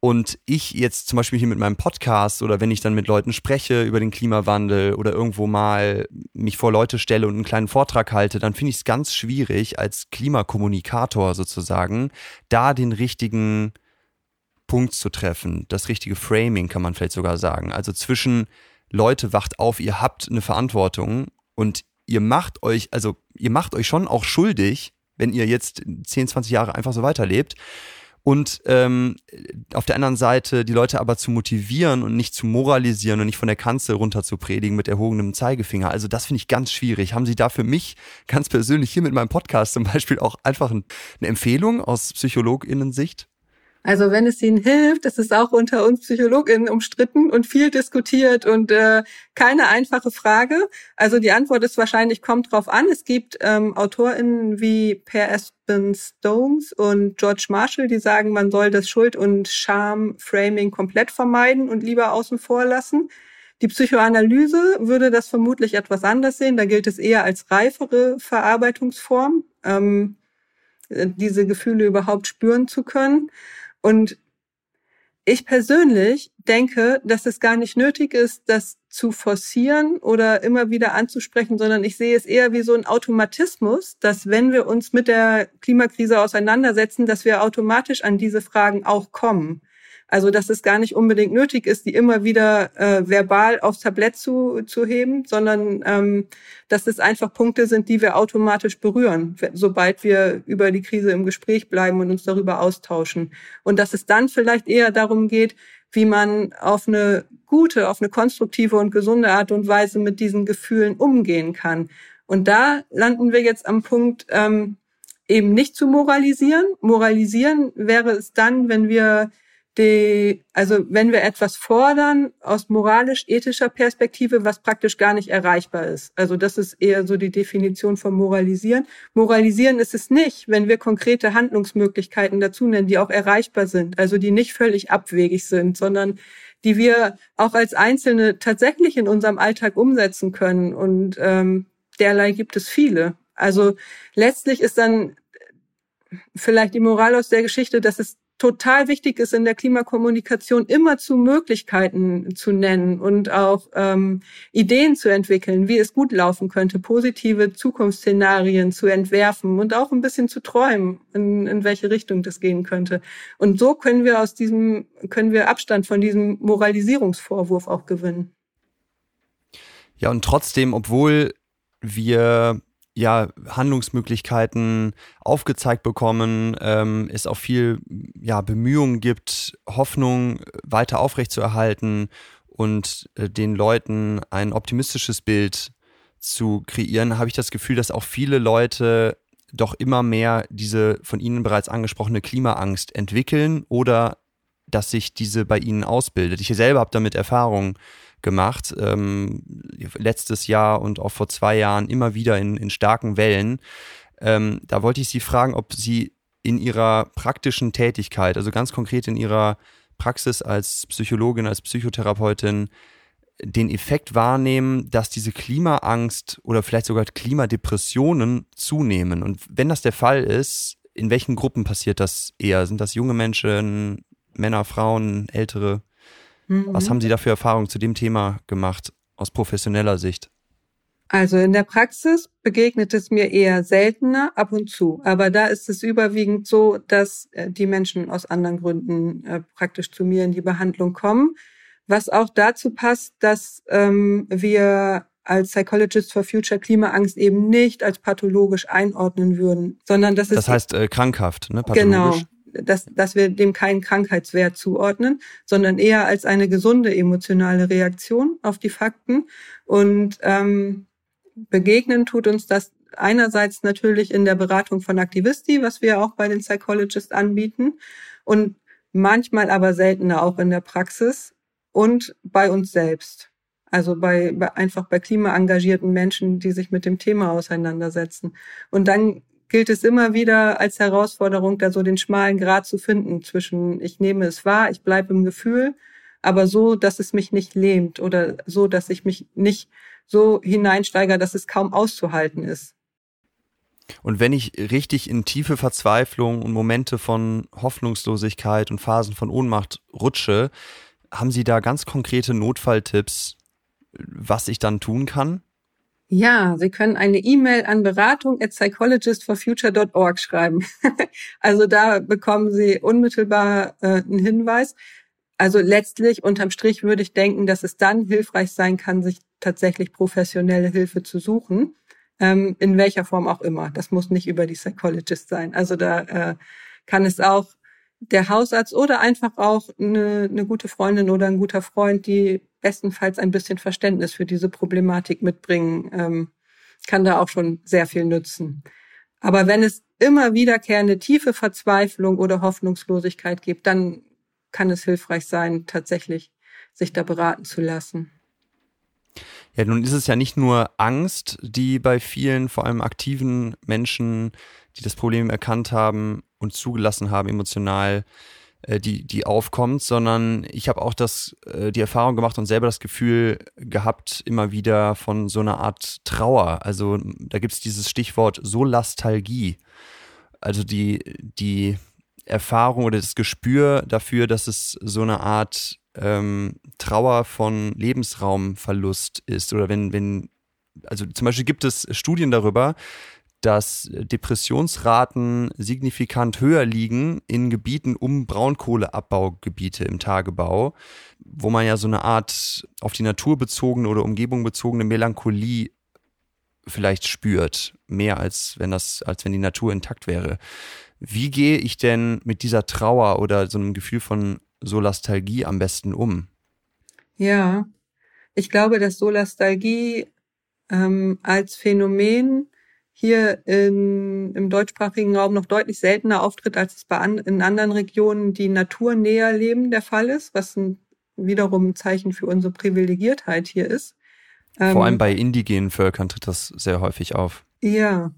S2: Und ich jetzt zum Beispiel hier mit meinem Podcast oder wenn ich dann mit Leuten spreche über den Klimawandel oder irgendwo mal mich vor Leute stelle und einen kleinen Vortrag halte, dann finde ich es ganz schwierig als Klimakommunikator sozusagen, da den richtigen Punkt zu treffen. Das richtige Framing kann man vielleicht sogar sagen. Also zwischen Leute wacht auf, ihr habt eine Verantwortung und ihr macht euch, also ihr macht euch schon auch schuldig, wenn ihr jetzt 10, 20 Jahre einfach so weiterlebt. und ähm, auf der anderen Seite die Leute aber zu motivieren und nicht zu moralisieren und nicht von der Kanzel runter zu predigen mit erhobenem Zeigefinger. Also das finde ich ganz schwierig. Haben Sie da für mich ganz persönlich hier mit meinem Podcast zum Beispiel auch einfach eine Empfehlung aus PsychologInnen-Sicht?
S1: Also wenn es ihnen hilft, das ist auch unter uns PsychologInnen umstritten und viel diskutiert und äh, keine einfache Frage. Also die Antwort ist wahrscheinlich, kommt drauf an. Es gibt ähm, AutorInnen wie Per Aspen Stones und George Marshall, die sagen, man soll das Schuld- und Scham-Framing komplett vermeiden und lieber außen vor lassen. Die Psychoanalyse würde das vermutlich etwas anders sehen. Da gilt es eher als reifere Verarbeitungsform, ähm, diese Gefühle überhaupt spüren zu können. Und ich persönlich denke, dass es gar nicht nötig ist, das zu forcieren oder immer wieder anzusprechen, sondern ich sehe es eher wie so ein Automatismus, dass wenn wir uns mit der Klimakrise auseinandersetzen, dass wir automatisch an diese Fragen auch kommen. Also dass es gar nicht unbedingt nötig ist, die immer wieder äh, verbal aufs Tablett zu, zu heben, sondern ähm, dass es einfach Punkte sind, die wir automatisch berühren, sobald wir über die Krise im Gespräch bleiben und uns darüber austauschen. Und dass es dann vielleicht eher darum geht, wie man auf eine gute, auf eine konstruktive und gesunde Art und Weise mit diesen Gefühlen umgehen kann. Und da landen wir jetzt am Punkt, ähm, eben nicht zu moralisieren. Moralisieren wäre es dann, wenn wir die, also wenn wir etwas fordern aus moralisch-ethischer Perspektive, was praktisch gar nicht erreichbar ist. Also das ist eher so die Definition von Moralisieren. Moralisieren ist es nicht, wenn wir konkrete Handlungsmöglichkeiten dazu nennen, die auch erreichbar sind, also die nicht völlig abwegig sind, sondern die wir auch als Einzelne tatsächlich in unserem Alltag umsetzen können. Und ähm, derlei gibt es viele. Also letztlich ist dann vielleicht die Moral aus der Geschichte, dass es total wichtig ist in der Klimakommunikation immer zu Möglichkeiten zu nennen und auch ähm, Ideen zu entwickeln, wie es gut laufen könnte, positive Zukunftsszenarien zu entwerfen und auch ein bisschen zu träumen, in, in welche Richtung das gehen könnte. Und so können wir aus diesem, können wir Abstand von diesem Moralisierungsvorwurf auch gewinnen.
S2: Ja, und trotzdem, obwohl wir ja, Handlungsmöglichkeiten aufgezeigt bekommen, ähm, es auch viel ja, Bemühungen gibt, Hoffnung weiter aufrechtzuerhalten und äh, den Leuten ein optimistisches Bild zu kreieren, habe ich das Gefühl, dass auch viele Leute doch immer mehr diese von Ihnen bereits angesprochene Klimaangst entwickeln oder dass sich diese bei Ihnen ausbildet. Ich selber habe damit Erfahrungen gemacht. Ähm, letztes Jahr und auch vor zwei Jahren immer wieder in, in starken Wellen. Ähm, da wollte ich Sie fragen, ob Sie in Ihrer praktischen Tätigkeit, also ganz konkret in Ihrer Praxis als Psychologin, als Psychotherapeutin, den Effekt wahrnehmen, dass diese Klimaangst oder vielleicht sogar Klimadepressionen zunehmen. Und wenn das der Fall ist, in welchen Gruppen passiert das eher? Sind das junge Menschen, Männer, Frauen, ältere? Mhm. Was haben Sie da für Erfahrungen zu dem Thema gemacht aus professioneller Sicht?
S1: Also in der Praxis begegnet es mir eher seltener ab und zu. Aber da ist es überwiegend so, dass äh, die Menschen aus anderen Gründen äh, praktisch zu mir in die Behandlung kommen. Was auch dazu passt, dass ähm, wir als Psychologist for Future Klimaangst eben nicht als pathologisch einordnen würden, sondern das ist.
S2: Das heißt äh, krankhaft, ne?
S1: Pathologisch. Genau dass, dass wir dem keinen Krankheitswert zuordnen, sondern eher als eine gesunde emotionale Reaktion auf die Fakten. Und ähm, begegnen tut uns das einerseits natürlich in der Beratung von Aktivisti, was wir auch bei den Psychologists anbieten, und manchmal aber seltener auch in der Praxis und bei uns selbst. Also bei, bei einfach bei klimaengagierten Menschen, die sich mit dem Thema auseinandersetzen. Und dann gilt es immer wieder als Herausforderung, da so den schmalen Grat zu finden zwischen ich nehme es wahr, ich bleibe im Gefühl, aber so, dass es mich nicht lähmt oder so, dass ich mich nicht so hineinsteigere, dass es kaum auszuhalten ist.
S2: Und wenn ich richtig in tiefe Verzweiflung und Momente von Hoffnungslosigkeit und Phasen von Ohnmacht rutsche, haben Sie da ganz konkrete Notfalltipps, was ich dann tun kann?
S1: Ja, Sie können eine E-Mail an beratung at psychologistforfuture.org schreiben. also da bekommen Sie unmittelbar äh, einen Hinweis. Also letztlich unterm Strich würde ich denken, dass es dann hilfreich sein kann, sich tatsächlich professionelle Hilfe zu suchen, ähm, in welcher Form auch immer. Das muss nicht über die Psychologist sein. Also da äh, kann es auch der Hausarzt oder einfach auch eine, eine gute Freundin oder ein guter Freund, die bestenfalls ein bisschen Verständnis für diese Problematik mitbringen, ähm, kann da auch schon sehr viel nützen. Aber wenn es immer wiederkehrende tiefe Verzweiflung oder Hoffnungslosigkeit gibt, dann kann es hilfreich sein, tatsächlich sich da beraten zu lassen.
S2: Ja, nun ist es ja nicht nur Angst, die bei vielen, vor allem aktiven Menschen, die das Problem erkannt haben und zugelassen haben, emotional, äh, die, die aufkommt, sondern ich habe auch das, äh, die Erfahrung gemacht und selber das Gefühl gehabt, immer wieder von so einer Art Trauer. Also da gibt es dieses Stichwort Solastalgie. Also die, die Erfahrung oder das Gespür dafür, dass es so eine Art ähm, Trauer von Lebensraumverlust ist. Oder wenn, wenn, also zum Beispiel gibt es Studien darüber, dass Depressionsraten signifikant höher liegen in Gebieten um Braunkohleabbaugebiete im Tagebau, wo man ja so eine Art auf die Natur bezogene oder Umgebung bezogene Melancholie vielleicht spürt, mehr als wenn das, als wenn die Natur intakt wäre. Wie gehe ich denn mit dieser Trauer oder so einem Gefühl von Solastalgie am besten um?
S1: Ja, ich glaube, dass Solastalgie ähm, als Phänomen hier in, im deutschsprachigen Raum noch deutlich seltener auftritt, als es bei an, in anderen Regionen, die naturnäher leben, der Fall ist, was ein, wiederum ein Zeichen für unsere Privilegiertheit hier ist.
S2: Vor ähm, allem bei indigenen Völkern tritt das sehr häufig auf.
S1: Ja,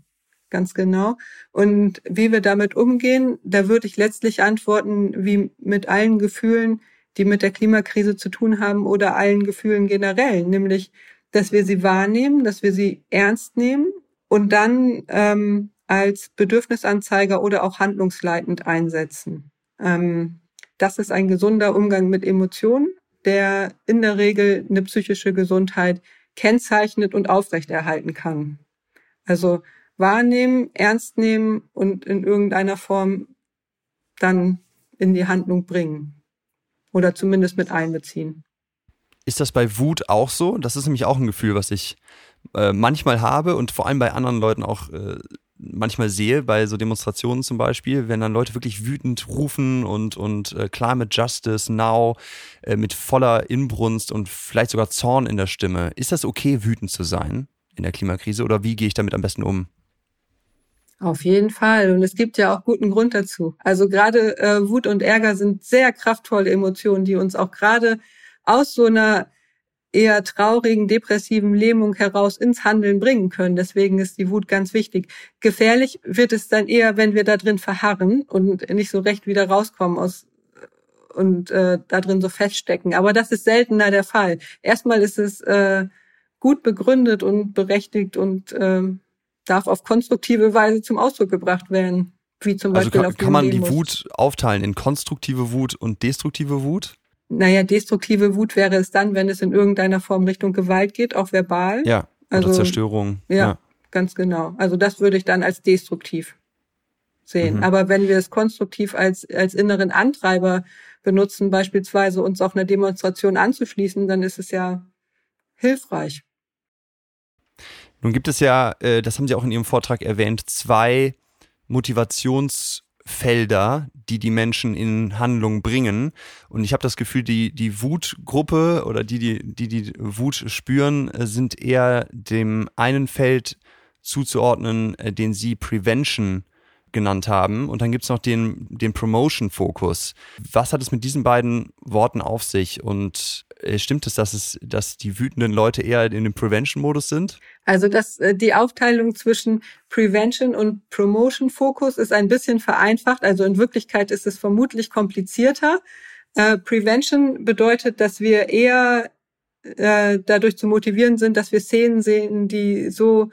S1: ganz genau. Und wie wir damit umgehen, da würde ich letztlich antworten, wie mit allen Gefühlen, die mit der Klimakrise zu tun haben oder allen Gefühlen generell, nämlich, dass wir sie wahrnehmen, dass wir sie ernst nehmen und dann ähm, als Bedürfnisanzeiger oder auch handlungsleitend einsetzen. Ähm, das ist ein gesunder Umgang mit Emotionen, der in der Regel eine psychische Gesundheit kennzeichnet und aufrechterhalten kann. Also wahrnehmen, ernst nehmen und in irgendeiner Form dann in die Handlung bringen oder zumindest mit einbeziehen.
S2: Ist das bei Wut auch so? Das ist nämlich auch ein Gefühl, was ich äh, manchmal habe und vor allem bei anderen Leuten auch äh, manchmal sehe, bei so Demonstrationen zum Beispiel, wenn dann Leute wirklich wütend rufen und, und äh, Climate Justice Now äh, mit voller Inbrunst und vielleicht sogar Zorn in der Stimme. Ist das okay, wütend zu sein in der Klimakrise oder wie gehe ich damit am besten um?
S1: Auf jeden Fall. Und es gibt ja auch guten Grund dazu. Also gerade äh, Wut und Ärger sind sehr kraftvolle Emotionen, die uns auch gerade aus so einer eher traurigen, depressiven Lähmung heraus ins Handeln bringen können. Deswegen ist die Wut ganz wichtig. Gefährlich wird es dann eher, wenn wir da drin verharren und nicht so recht wieder rauskommen aus und äh, da drin so feststecken. Aber das ist seltener der Fall. Erstmal ist es äh, gut begründet und berechtigt und äh, darf auf konstruktive Weise zum Ausdruck gebracht werden. Wie zum also Beispiel
S2: kann, kann man die Wut aufteilen in konstruktive Wut und destruktive Wut?
S1: Naja, destruktive Wut wäre es dann, wenn es in irgendeiner Form Richtung Gewalt geht, auch verbal.
S2: Ja, oder also, Zerstörung.
S1: Ja, ja, ganz genau. Also das würde ich dann als destruktiv sehen. Mhm. Aber wenn wir es konstruktiv als, als inneren Antreiber benutzen, beispielsweise uns auf einer Demonstration anzuschließen, dann ist es ja hilfreich.
S2: Nun gibt es ja, äh, das haben Sie auch in Ihrem Vortrag erwähnt, zwei Motivations- Felder, die die Menschen in Handlung bringen. Und ich habe das Gefühl, die, die Wutgruppe oder die, die, die die Wut spüren, äh, sind eher dem einen Feld zuzuordnen, äh, den sie Prevention genannt haben. Und dann gibt's noch den, den Promotion-Fokus. Was hat es mit diesen beiden Worten auf sich? Und stimmt es, dass es, dass die wütenden Leute eher in dem Prevention-Modus sind?
S1: Also das, äh, die Aufteilung zwischen Prevention und Promotion-Fokus ist ein bisschen vereinfacht. Also in Wirklichkeit ist es vermutlich komplizierter. Äh, Prevention bedeutet, dass wir eher äh, dadurch zu motivieren sind, dass wir Szenen sehen, die so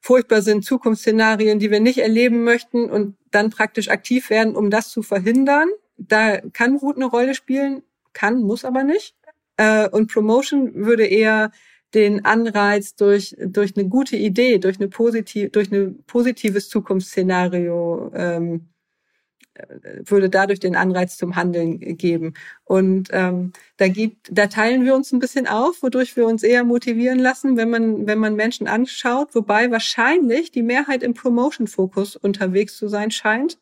S1: furchtbar sind, Zukunftsszenarien, die wir nicht erleben möchten und dann praktisch aktiv werden, um das zu verhindern. Da kann Wut eine Rolle spielen, kann, muss aber nicht. Äh, und Promotion würde eher den Anreiz durch durch eine gute Idee, durch eine positiv durch ein positives Zukunftsszenario ähm, würde dadurch den Anreiz zum Handeln geben. Und ähm, da gibt, da teilen wir uns ein bisschen auf, wodurch wir uns eher motivieren lassen, wenn man, wenn man Menschen anschaut, wobei wahrscheinlich die Mehrheit im Promotion-Fokus unterwegs zu sein scheint,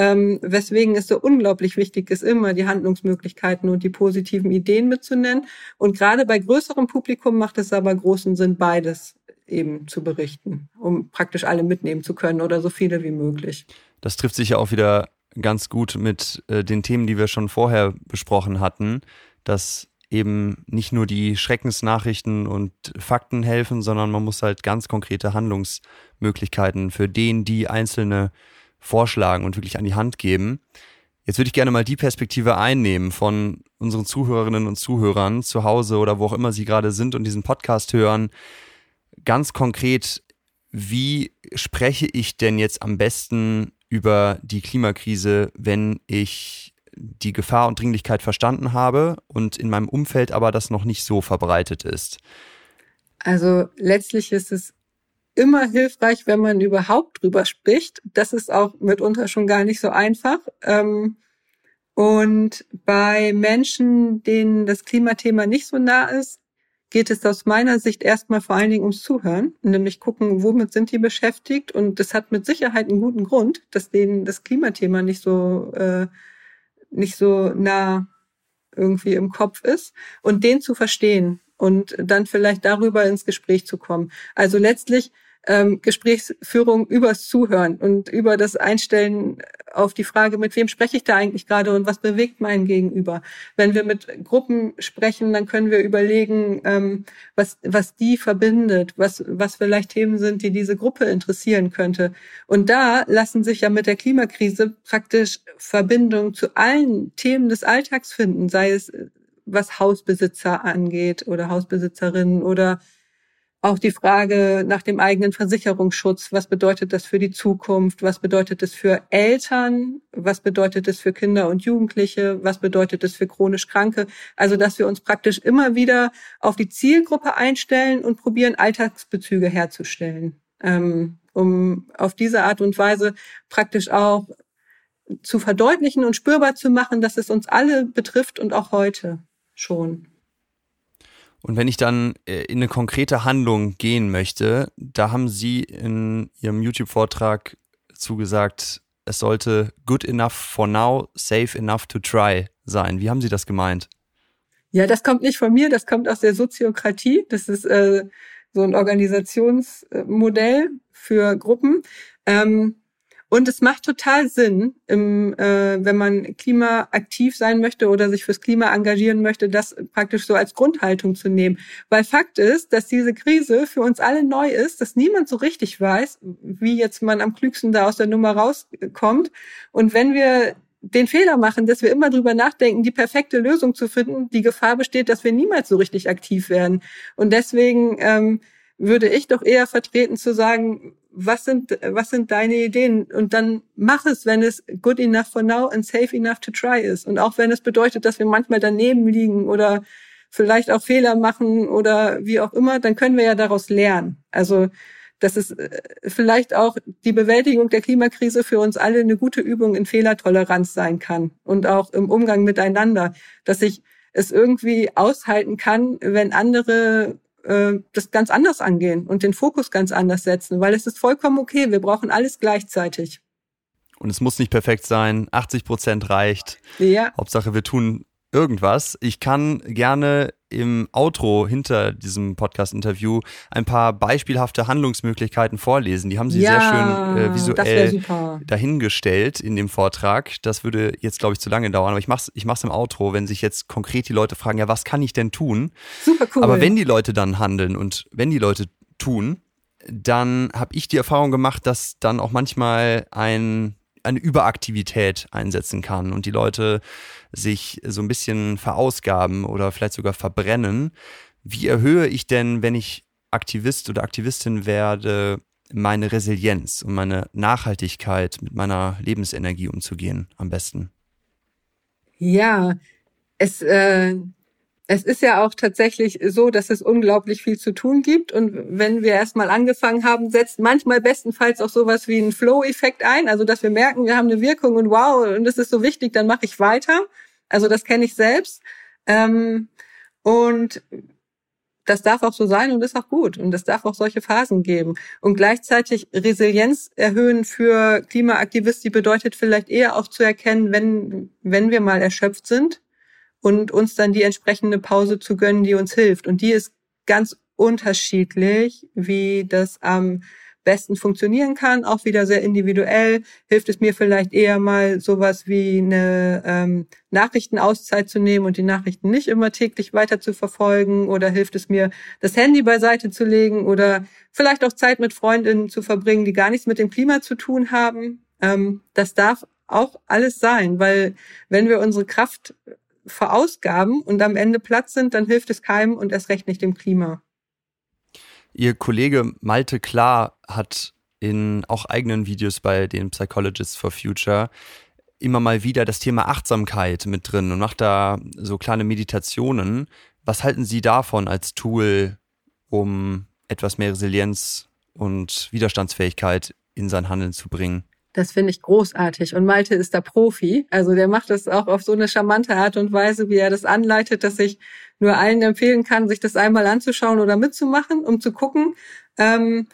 S1: ähm, weswegen es so unglaublich wichtig ist, immer die Handlungsmöglichkeiten und die positiven Ideen mitzunennen. Und gerade bei größerem Publikum macht es aber großen Sinn, beides eben zu berichten, um praktisch alle mitnehmen zu können oder so viele wie möglich.
S2: Das trifft sich ja auch wieder ganz gut mit äh, den Themen, die wir schon vorher besprochen hatten, dass eben nicht nur die Schreckensnachrichten und Fakten helfen, sondern man muss halt ganz konkrete Handlungsmöglichkeiten für den, die einzelne vorschlagen und wirklich an die Hand geben. Jetzt würde ich gerne mal die Perspektive einnehmen von unseren Zuhörerinnen und Zuhörern zu Hause oder wo auch immer sie gerade sind und diesen Podcast hören. Ganz konkret, wie spreche ich denn jetzt am besten über die Klimakrise, wenn ich die Gefahr und Dringlichkeit verstanden habe und in meinem Umfeld aber das noch nicht so verbreitet ist?
S1: Also letztlich ist es immer hilfreich, wenn man überhaupt drüber spricht. Das ist auch mitunter schon gar nicht so einfach. Ähm, und bei Menschen, denen das Klimathema nicht so nah ist, geht es aus meiner Sicht erstmal vor allen Dingen ums Zuhören, nämlich gucken, womit sind die beschäftigt. Und das hat mit Sicherheit einen guten Grund, dass denen das Klimathema nicht so, äh, nicht so nah irgendwie im Kopf ist und den zu verstehen und dann vielleicht darüber ins Gespräch zu kommen. Also letztlich ähm, Gesprächsführung übers Zuhören und über das Einstellen auf die Frage, mit wem spreche ich da eigentlich gerade und was bewegt mein Gegenüber. Wenn wir mit Gruppen sprechen, dann können wir überlegen, ähm, was, was die verbindet, was, was vielleicht Themen sind, die diese Gruppe interessieren könnte. Und da lassen sich ja mit der Klimakrise praktisch Verbindungen zu allen Themen des Alltags finden, sei es was Hausbesitzer angeht oder Hausbesitzerinnen oder auch die Frage nach dem eigenen Versicherungsschutz. Was bedeutet das für die Zukunft? Was bedeutet das für Eltern? Was bedeutet das für Kinder und Jugendliche? Was bedeutet das für chronisch Kranke? Also, dass wir uns praktisch immer wieder auf die Zielgruppe einstellen und probieren, Alltagsbezüge herzustellen, ähm, um auf diese Art und Weise praktisch auch zu verdeutlichen und spürbar zu machen, dass es uns alle betrifft und auch heute schon.
S2: Und wenn ich dann äh, in eine konkrete Handlung gehen möchte, da haben Sie in Ihrem YouTube-Vortrag zugesagt, es sollte good enough for now, safe enough to try sein. Wie haben Sie das gemeint?
S1: Ja, das kommt nicht von mir, das kommt aus der Soziokratie. Das ist äh, so ein Organisationsmodell für Gruppen. Ähm, und es macht total Sinn, im, äh, wenn man klimaaktiv sein möchte oder sich fürs Klima engagieren möchte, das praktisch so als Grundhaltung zu nehmen. Weil Fakt ist, dass diese Krise für uns alle neu ist, dass niemand so richtig weiß, wie jetzt man am klügsten da aus der Nummer rauskommt. Und wenn wir den Fehler machen, dass wir immer drüber nachdenken, die perfekte Lösung zu finden, die Gefahr besteht, dass wir niemals so richtig aktiv werden. Und deswegen ähm, würde ich doch eher vertreten zu sagen, was sind, was sind deine Ideen? Und dann mach es, wenn es good enough for now and safe enough to try ist. Und auch wenn es bedeutet, dass wir manchmal daneben liegen oder vielleicht auch Fehler machen oder wie auch immer, dann können wir ja daraus lernen. Also, dass es äh, vielleicht auch die Bewältigung der Klimakrise für uns alle eine gute Übung in Fehlertoleranz sein kann und auch im Umgang miteinander, dass ich es irgendwie aushalten kann, wenn andere äh, das ganz anders angehen und den Fokus ganz anders setzen, weil es ist vollkommen okay. Wir brauchen alles gleichzeitig.
S2: Und es muss nicht perfekt sein. 80 Prozent reicht.
S1: Ja.
S2: Hauptsache, wir tun irgendwas. Ich kann gerne im Outro hinter diesem Podcast-Interview ein paar beispielhafte Handlungsmöglichkeiten vorlesen. Die haben Sie ja, sehr schön äh, visuell dahingestellt in dem Vortrag. Das würde jetzt, glaube ich, zu lange dauern, aber ich mache es ich mach's im Outro, wenn sich jetzt konkret die Leute fragen, ja, was kann ich denn tun?
S1: Super cool.
S2: Aber wenn die Leute dann handeln und wenn die Leute tun, dann habe ich die Erfahrung gemacht, dass dann auch manchmal ein eine Überaktivität einsetzen kann und die Leute sich so ein bisschen verausgaben oder vielleicht sogar verbrennen. Wie erhöhe ich denn, wenn ich Aktivist oder Aktivistin werde, meine Resilienz und meine Nachhaltigkeit mit meiner Lebensenergie umzugehen am besten?
S1: Ja, es äh, es ist ja auch tatsächlich so, dass es unglaublich viel zu tun gibt. Und wenn wir erstmal angefangen haben, setzt manchmal bestenfalls auch sowas wie ein Flow-Effekt ein. Also, dass wir merken, wir haben eine Wirkung und wow, und das ist so wichtig, dann mache ich weiter. Also, das kenne ich selbst. Ähm, und das darf auch so sein und ist auch gut. Und es darf auch solche Phasen geben. Und gleichzeitig Resilienz erhöhen für Klimaaktivisten bedeutet vielleicht eher auch zu erkennen, wenn, wenn wir mal erschöpft sind und uns dann die entsprechende Pause zu gönnen, die uns hilft. Und die ist ganz unterschiedlich, wie das am besten funktionieren kann, auch wieder sehr individuell. Hilft es mir vielleicht eher mal sowas wie eine ähm, Nachrichtenauszeit zu nehmen und die Nachrichten nicht immer täglich weiter zu verfolgen oder hilft es mir, das Handy beiseite zu legen oder vielleicht auch Zeit mit Freundinnen zu verbringen, die gar nichts mit dem Klima zu tun haben. Ähm, das darf auch alles sein, weil wenn wir unsere Kraft verausgaben und am Ende Platz sind, dann hilft es keinem und erst recht nicht dem Klima.
S2: Ihr Kollege Malte Klar hat in auch eigenen Videos bei den Psychologists for Future immer mal wieder das Thema Achtsamkeit mit drin und macht da so kleine Meditationen. Was halten Sie davon als Tool, um etwas mehr Resilienz und Widerstandsfähigkeit in sein Handeln zu bringen?
S1: Das finde ich großartig. Und Malte ist der Profi. Also der macht das auch auf so eine charmante Art und Weise, wie er das anleitet, dass ich nur allen empfehlen kann, sich das einmal anzuschauen oder mitzumachen, um zu gucken, ähm,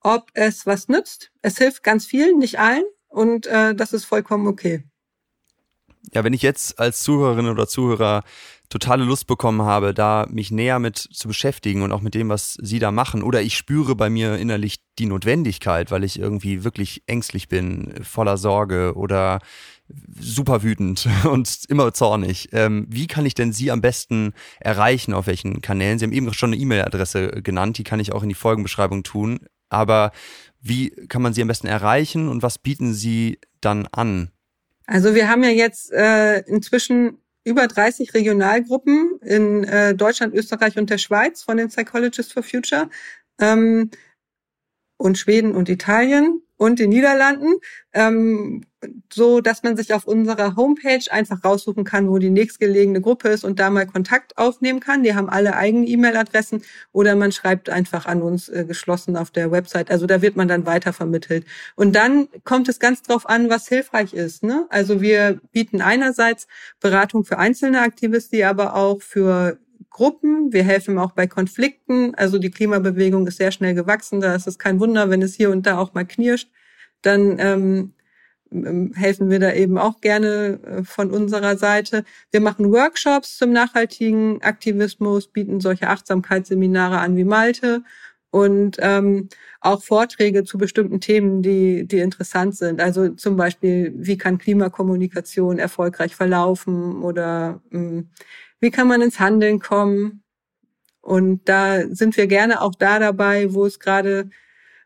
S1: ob es was nützt. Es hilft ganz vielen, nicht allen. Und äh, das ist vollkommen okay.
S2: Ja, wenn ich jetzt als Zuhörerin oder Zuhörer totale Lust bekommen habe, da mich näher mit zu beschäftigen und auch mit dem, was sie da machen. Oder ich spüre bei mir innerlich die Notwendigkeit, weil ich irgendwie wirklich ängstlich bin, voller Sorge oder super wütend und immer zornig. Ähm, wie kann ich denn Sie am besten erreichen? Auf welchen Kanälen? Sie haben eben schon eine E-Mail-Adresse genannt, die kann ich auch in die Folgenbeschreibung tun. Aber wie kann man Sie am besten erreichen und was bieten Sie dann an?
S1: Also wir haben ja jetzt äh, inzwischen über 30 Regionalgruppen in äh, Deutschland, Österreich und der Schweiz von den Psychologists for Future. Ähm, und Schweden und Italien und den Niederlanden, ähm, so dass man sich auf unserer Homepage einfach raussuchen kann, wo die nächstgelegene Gruppe ist und da mal Kontakt aufnehmen kann. Die haben alle eigene E-Mail-Adressen oder man schreibt einfach an uns äh, geschlossen auf der Website. Also da wird man dann weiter vermittelt. Und dann kommt es ganz drauf an, was hilfreich ist. Ne? Also wir bieten einerseits Beratung für einzelne Aktivisten, aber auch für Gruppen. Wir helfen auch bei Konflikten. Also die Klimabewegung ist sehr schnell gewachsen. Da ist es kein Wunder, wenn es hier und da auch mal knirscht. Dann ähm, ähm helfen wir da eben auch gerne äh, von unserer Seite. Wir machen Workshops zum nachhaltigen Aktivismus, bieten solche Achtsamkeitsseminare an wie Malte und ähm, auch Vorträge zu bestimmten Themen, die, die interessant sind. Also zum Beispiel, wie kann Klimakommunikation erfolgreich verlaufen oder ähm, wie kann man ins Handeln kommen? Und da sind wir gerne auch da dabei, wo es gerade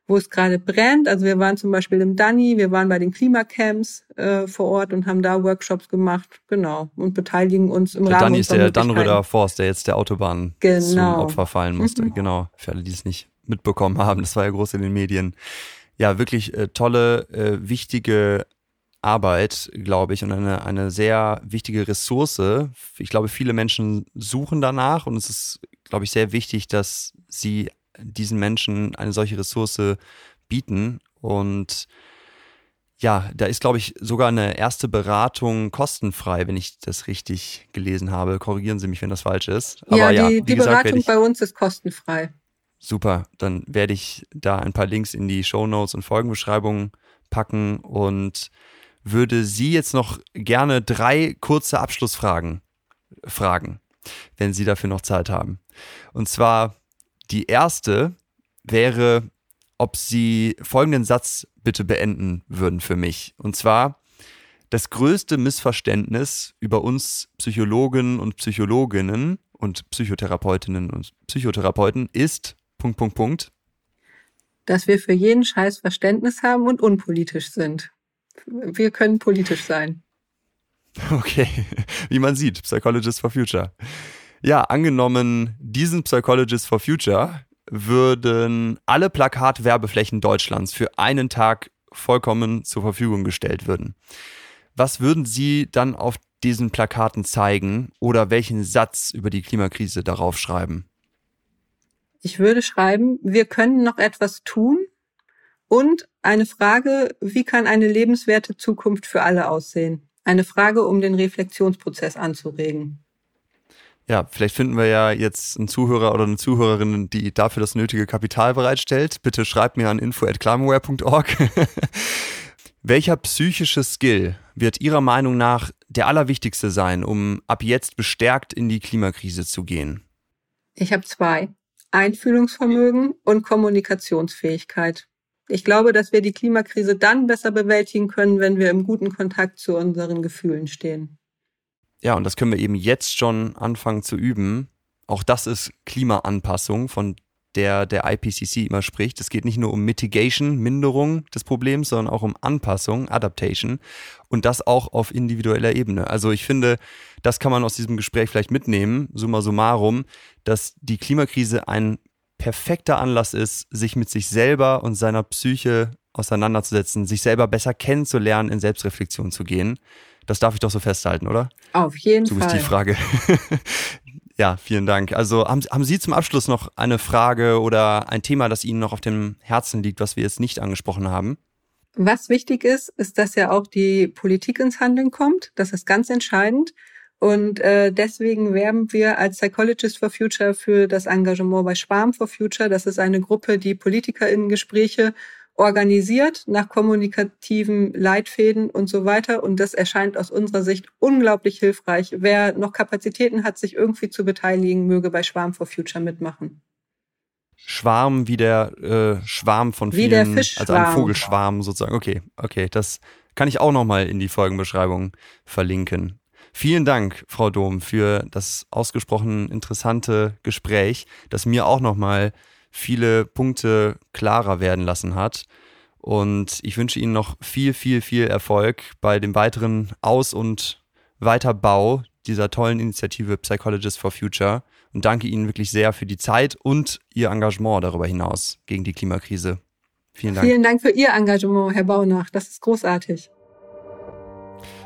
S1: wo es gerade brennt. Also wir waren zum Beispiel im Dani, wir waren bei den Klimacamps äh, vor Ort und haben da Workshops gemacht, genau, und beteiligen uns im
S2: der
S1: Rahmen
S2: Dani ist der Dannröder Forst, der jetzt der Autobahn
S1: genau.
S2: zum Opfer fallen musste. Mhm. Genau, für alle, die es nicht mitbekommen haben, das war ja groß in den Medien. Ja, wirklich äh, tolle, äh, wichtige Arbeit, glaube ich, und eine, eine sehr wichtige Ressource. Ich glaube, viele Menschen suchen danach und es ist, glaube ich, sehr wichtig, dass sie diesen Menschen eine solche Ressource bieten. Und ja, da ist, glaube ich, sogar eine erste Beratung kostenfrei, wenn ich das richtig gelesen habe. Korrigieren Sie mich, wenn das falsch ist.
S1: Aber ja, die, ja, die gesagt, Beratung ich, bei uns ist kostenfrei.
S2: Super, dann werde ich da ein paar Links in die Show Notes und Folgenbeschreibungen packen und würde Sie jetzt noch gerne drei kurze Abschlussfragen fragen, wenn Sie dafür noch Zeit haben. Und zwar die erste wäre, ob Sie folgenden Satz bitte beenden würden für mich. Und zwar, das größte Missverständnis über uns Psychologen und Psychologinnen und Psychotherapeutinnen und Psychotherapeuten ist Punkt, Punkt, Punkt.
S1: Dass wir für jeden Scheiß Verständnis haben und unpolitisch sind wir können politisch sein.
S2: Okay, wie man sieht, Psychologist for Future. Ja, angenommen, diesen Psychologist for Future würden alle Plakatwerbeflächen Deutschlands für einen Tag vollkommen zur Verfügung gestellt würden. Was würden Sie dann auf diesen Plakaten zeigen oder welchen Satz über die Klimakrise darauf schreiben?
S1: Ich würde schreiben, wir können noch etwas tun, und eine Frage, wie kann eine lebenswerte Zukunft für alle aussehen? Eine Frage, um den Reflexionsprozess anzuregen.
S2: Ja, vielleicht finden wir ja jetzt einen Zuhörer oder eine Zuhörerin, die dafür das nötige Kapital bereitstellt. Bitte schreibt mir an info@climaware.org. Welcher psychische Skill wird Ihrer Meinung nach der allerwichtigste sein, um ab jetzt bestärkt in die Klimakrise zu gehen?
S1: Ich habe zwei. Einfühlungsvermögen und Kommunikationsfähigkeit. Ich glaube, dass wir die Klimakrise dann besser bewältigen können, wenn wir im guten Kontakt zu unseren Gefühlen stehen.
S2: Ja, und das können wir eben jetzt schon anfangen zu üben. Auch das ist Klimaanpassung, von der der IPCC immer spricht. Es geht nicht nur um Mitigation, Minderung des Problems, sondern auch um Anpassung, Adaptation und das auch auf individueller Ebene. Also ich finde, das kann man aus diesem Gespräch vielleicht mitnehmen, summa summarum, dass die Klimakrise ein perfekter Anlass ist, sich mit sich selber und seiner Psyche auseinanderzusetzen, sich selber besser kennenzulernen, in Selbstreflexion zu gehen. Das darf ich doch so festhalten, oder?
S1: Auf jeden Fall.
S2: So ist die Frage. ja, vielen Dank. Also haben, haben Sie zum Abschluss noch eine Frage oder ein Thema, das Ihnen noch auf dem Herzen liegt, was wir jetzt nicht angesprochen haben?
S1: Was wichtig ist, ist, dass ja auch die Politik ins Handeln kommt. Das ist ganz entscheidend. Und äh, deswegen werben wir als Psychologist for Future für das Engagement bei Schwarm for Future. Das ist eine Gruppe, die PolitikerInnen-Gespräche organisiert nach kommunikativen Leitfäden und so weiter. Und das erscheint aus unserer Sicht unglaublich hilfreich. Wer noch Kapazitäten hat, sich irgendwie zu beteiligen, möge bei Schwarm for Future mitmachen.
S2: Schwarm wie der äh, Schwarm von vielen,
S1: wie der Fischschwarm.
S2: also ein Vogelschwarm sozusagen. Okay, okay, das kann ich auch nochmal in die Folgenbeschreibung verlinken. Vielen Dank, Frau Dom, für das ausgesprochen interessante Gespräch, das mir auch nochmal viele Punkte klarer werden lassen hat. Und ich wünsche Ihnen noch viel, viel, viel Erfolg bei dem weiteren Aus- und Weiterbau dieser tollen Initiative Psychologists for Future und danke Ihnen wirklich sehr für die Zeit und Ihr Engagement darüber hinaus gegen die Klimakrise. Vielen Dank.
S1: Vielen Dank für Ihr Engagement, Herr Baunach. Das ist großartig.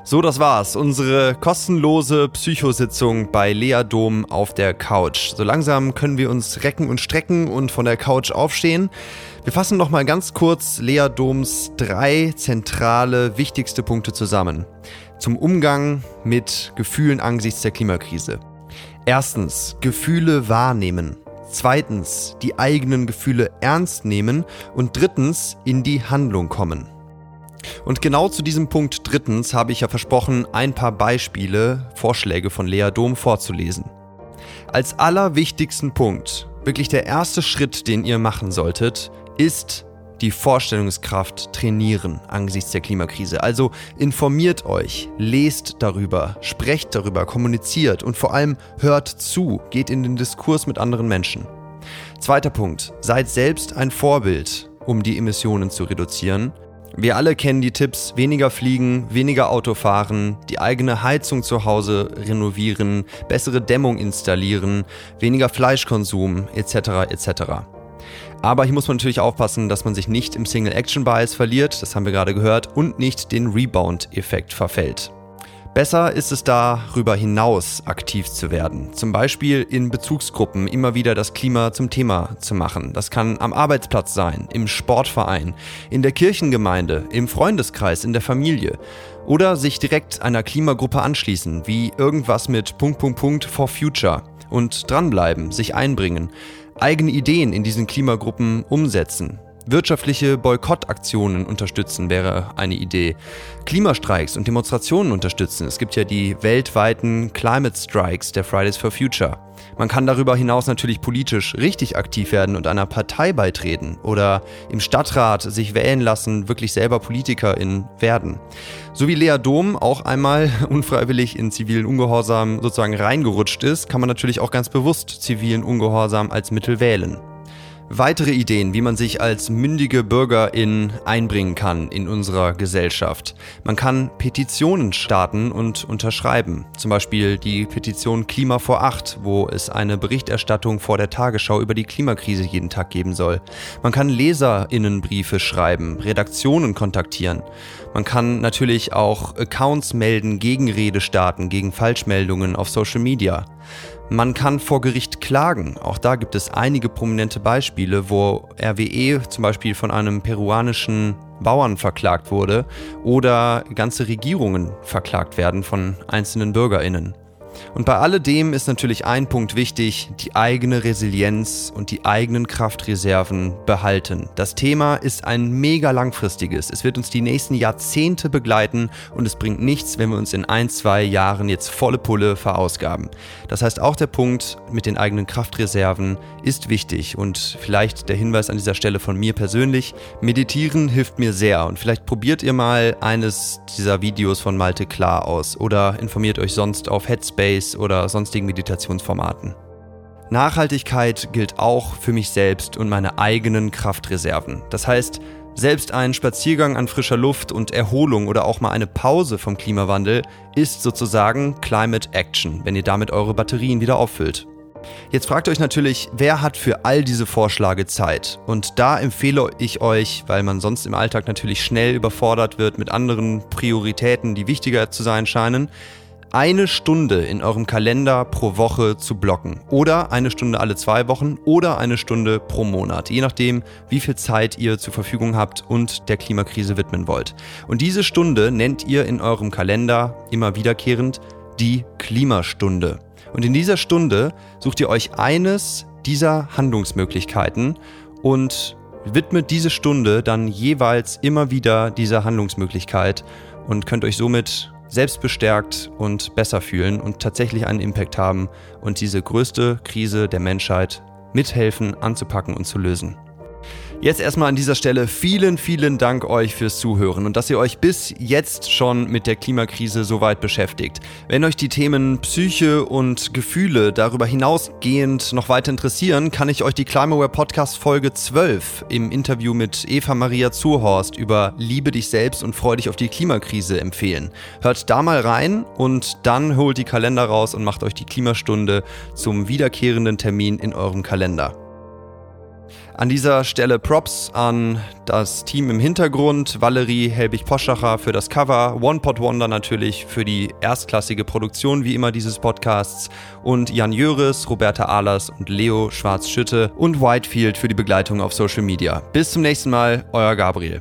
S2: So, das war's. Unsere kostenlose Psychositzung bei Lea Dom auf der Couch. So langsam können wir uns recken und strecken und von der Couch aufstehen. Wir fassen noch mal ganz kurz Lea Doms drei zentrale, wichtigste Punkte zusammen. Zum Umgang mit Gefühlen angesichts der Klimakrise. Erstens, Gefühle wahrnehmen. Zweitens, die eigenen Gefühle ernst nehmen. Und drittens, in die Handlung kommen. Und genau zu diesem Punkt drittens habe ich ja versprochen, ein paar Beispiele, Vorschläge von Lea Dom vorzulesen. Als allerwichtigsten Punkt, wirklich der erste Schritt, den ihr machen solltet, ist die Vorstellungskraft trainieren angesichts der Klimakrise. Also informiert euch, lest darüber, sprecht darüber, kommuniziert und vor allem hört zu, geht in den Diskurs mit anderen Menschen. Zweiter Punkt, seid selbst ein Vorbild, um die Emissionen zu reduzieren wir alle kennen die Tipps, weniger fliegen, weniger Auto fahren, die eigene Heizung zu Hause renovieren, bessere Dämmung installieren, weniger Fleischkonsum etc. etc. Aber hier muss man natürlich aufpassen, dass man sich nicht im Single-Action-Bias verliert, das haben wir gerade gehört, und nicht den Rebound-Effekt verfällt. Besser ist es darüber hinaus aktiv zu werden. Zum Beispiel in Bezugsgruppen immer wieder das Klima zum Thema zu machen. Das kann am Arbeitsplatz sein, im Sportverein, in der Kirchengemeinde, im Freundeskreis, in der Familie. Oder sich direkt einer Klimagruppe anschließen, wie irgendwas mit Punkt, Punkt, Punkt for Future. Und dranbleiben, sich einbringen. Eigene Ideen in diesen Klimagruppen umsetzen. Wirtschaftliche Boykottaktionen unterstützen wäre eine Idee. Klimastreiks und Demonstrationen unterstützen. Es gibt ja die weltweiten Climate Strikes der Fridays for Future. Man kann darüber hinaus natürlich politisch richtig aktiv werden und einer Partei beitreten oder im Stadtrat sich wählen lassen, wirklich selber Politikerin werden. So wie Lea Dom auch einmal unfreiwillig in zivilen Ungehorsam sozusagen reingerutscht ist, kann man natürlich auch ganz bewusst zivilen Ungehorsam als Mittel wählen. Weitere Ideen, wie man sich als mündige Bürgerin einbringen kann in unserer Gesellschaft. Man kann Petitionen starten und unterschreiben. Zum Beispiel die Petition Klima vor Acht, wo es eine Berichterstattung vor der Tagesschau über die Klimakrise jeden Tag geben soll. Man kann Leserinnenbriefe schreiben, Redaktionen kontaktieren. Man kann natürlich auch Accounts melden, Gegenrede starten gegen Falschmeldungen auf Social Media. Man kann vor Gericht klagen. Auch da gibt es einige prominente Beispiele, wo RWE zum Beispiel von einem peruanischen Bauern verklagt wurde oder ganze Regierungen verklagt werden von einzelnen Bürgerinnen. Und bei alledem ist natürlich ein Punkt wichtig, die eigene Resilienz und die eigenen Kraftreserven behalten. Das Thema ist ein mega langfristiges. Es wird uns die nächsten Jahrzehnte begleiten und es bringt nichts, wenn wir uns in ein, zwei Jahren jetzt volle Pulle verausgaben. Das heißt, auch der Punkt mit den eigenen Kraftreserven ist wichtig und vielleicht der Hinweis an dieser Stelle von mir persönlich, meditieren hilft mir sehr und vielleicht probiert ihr mal eines dieser Videos von Malte Klar aus oder informiert euch sonst auf Headspace Headspace oder sonstigen Meditationsformaten. Nachhaltigkeit gilt auch für mich selbst und meine eigenen Kraftreserven. Das heißt, selbst ein Spaziergang an frischer Luft und Erholung oder auch mal eine Pause vom Klimawandel ist sozusagen Climate Action, wenn ihr damit eure Batterien wieder auffüllt. Jetzt fragt euch natürlich, wer hat für all diese Vorschläge Zeit? Und da empfehle ich euch, weil man sonst im Alltag natürlich schnell überfordert wird mit anderen Prioritäten, die wichtiger zu sein scheinen, eine Stunde in eurem Kalender pro Woche zu blocken. Oder eine Stunde alle zwei Wochen oder eine Stunde pro Monat. Je nachdem, wie viel Zeit ihr zur Verfügung habt und der Klimakrise widmen wollt. Und diese Stunde nennt ihr in eurem Kalender immer wiederkehrend die Klimastunde. Und in dieser Stunde sucht ihr euch eines dieser Handlungsmöglichkeiten und widmet diese Stunde dann jeweils immer wieder dieser Handlungsmöglichkeit und könnt euch somit selbst bestärkt und besser fühlen und tatsächlich einen Impact haben und diese größte Krise der Menschheit mithelfen anzupacken und zu lösen. Jetzt erstmal an dieser Stelle vielen, vielen Dank euch fürs Zuhören und dass ihr euch bis jetzt schon mit der Klimakrise so weit beschäftigt. Wenn euch die Themen Psyche und Gefühle darüber hinausgehend noch weiter interessieren, kann ich euch die Climaware Podcast Folge 12 im Interview mit Eva Maria Zurhorst über Liebe dich selbst und freu dich auf die Klimakrise empfehlen. Hört da mal rein und dann holt die Kalender raus und macht euch die Klimastunde zum wiederkehrenden Termin in eurem Kalender. An dieser Stelle Props an das Team im Hintergrund, Valerie Helbig-Poschacher für das Cover, One Pot Wonder natürlich für die erstklassige Produktion wie immer dieses Podcasts und Jan Jöris, Roberta Ahlers und Leo Schwarz-Schütte und Whitefield für die Begleitung auf Social Media. Bis zum nächsten Mal, euer Gabriel.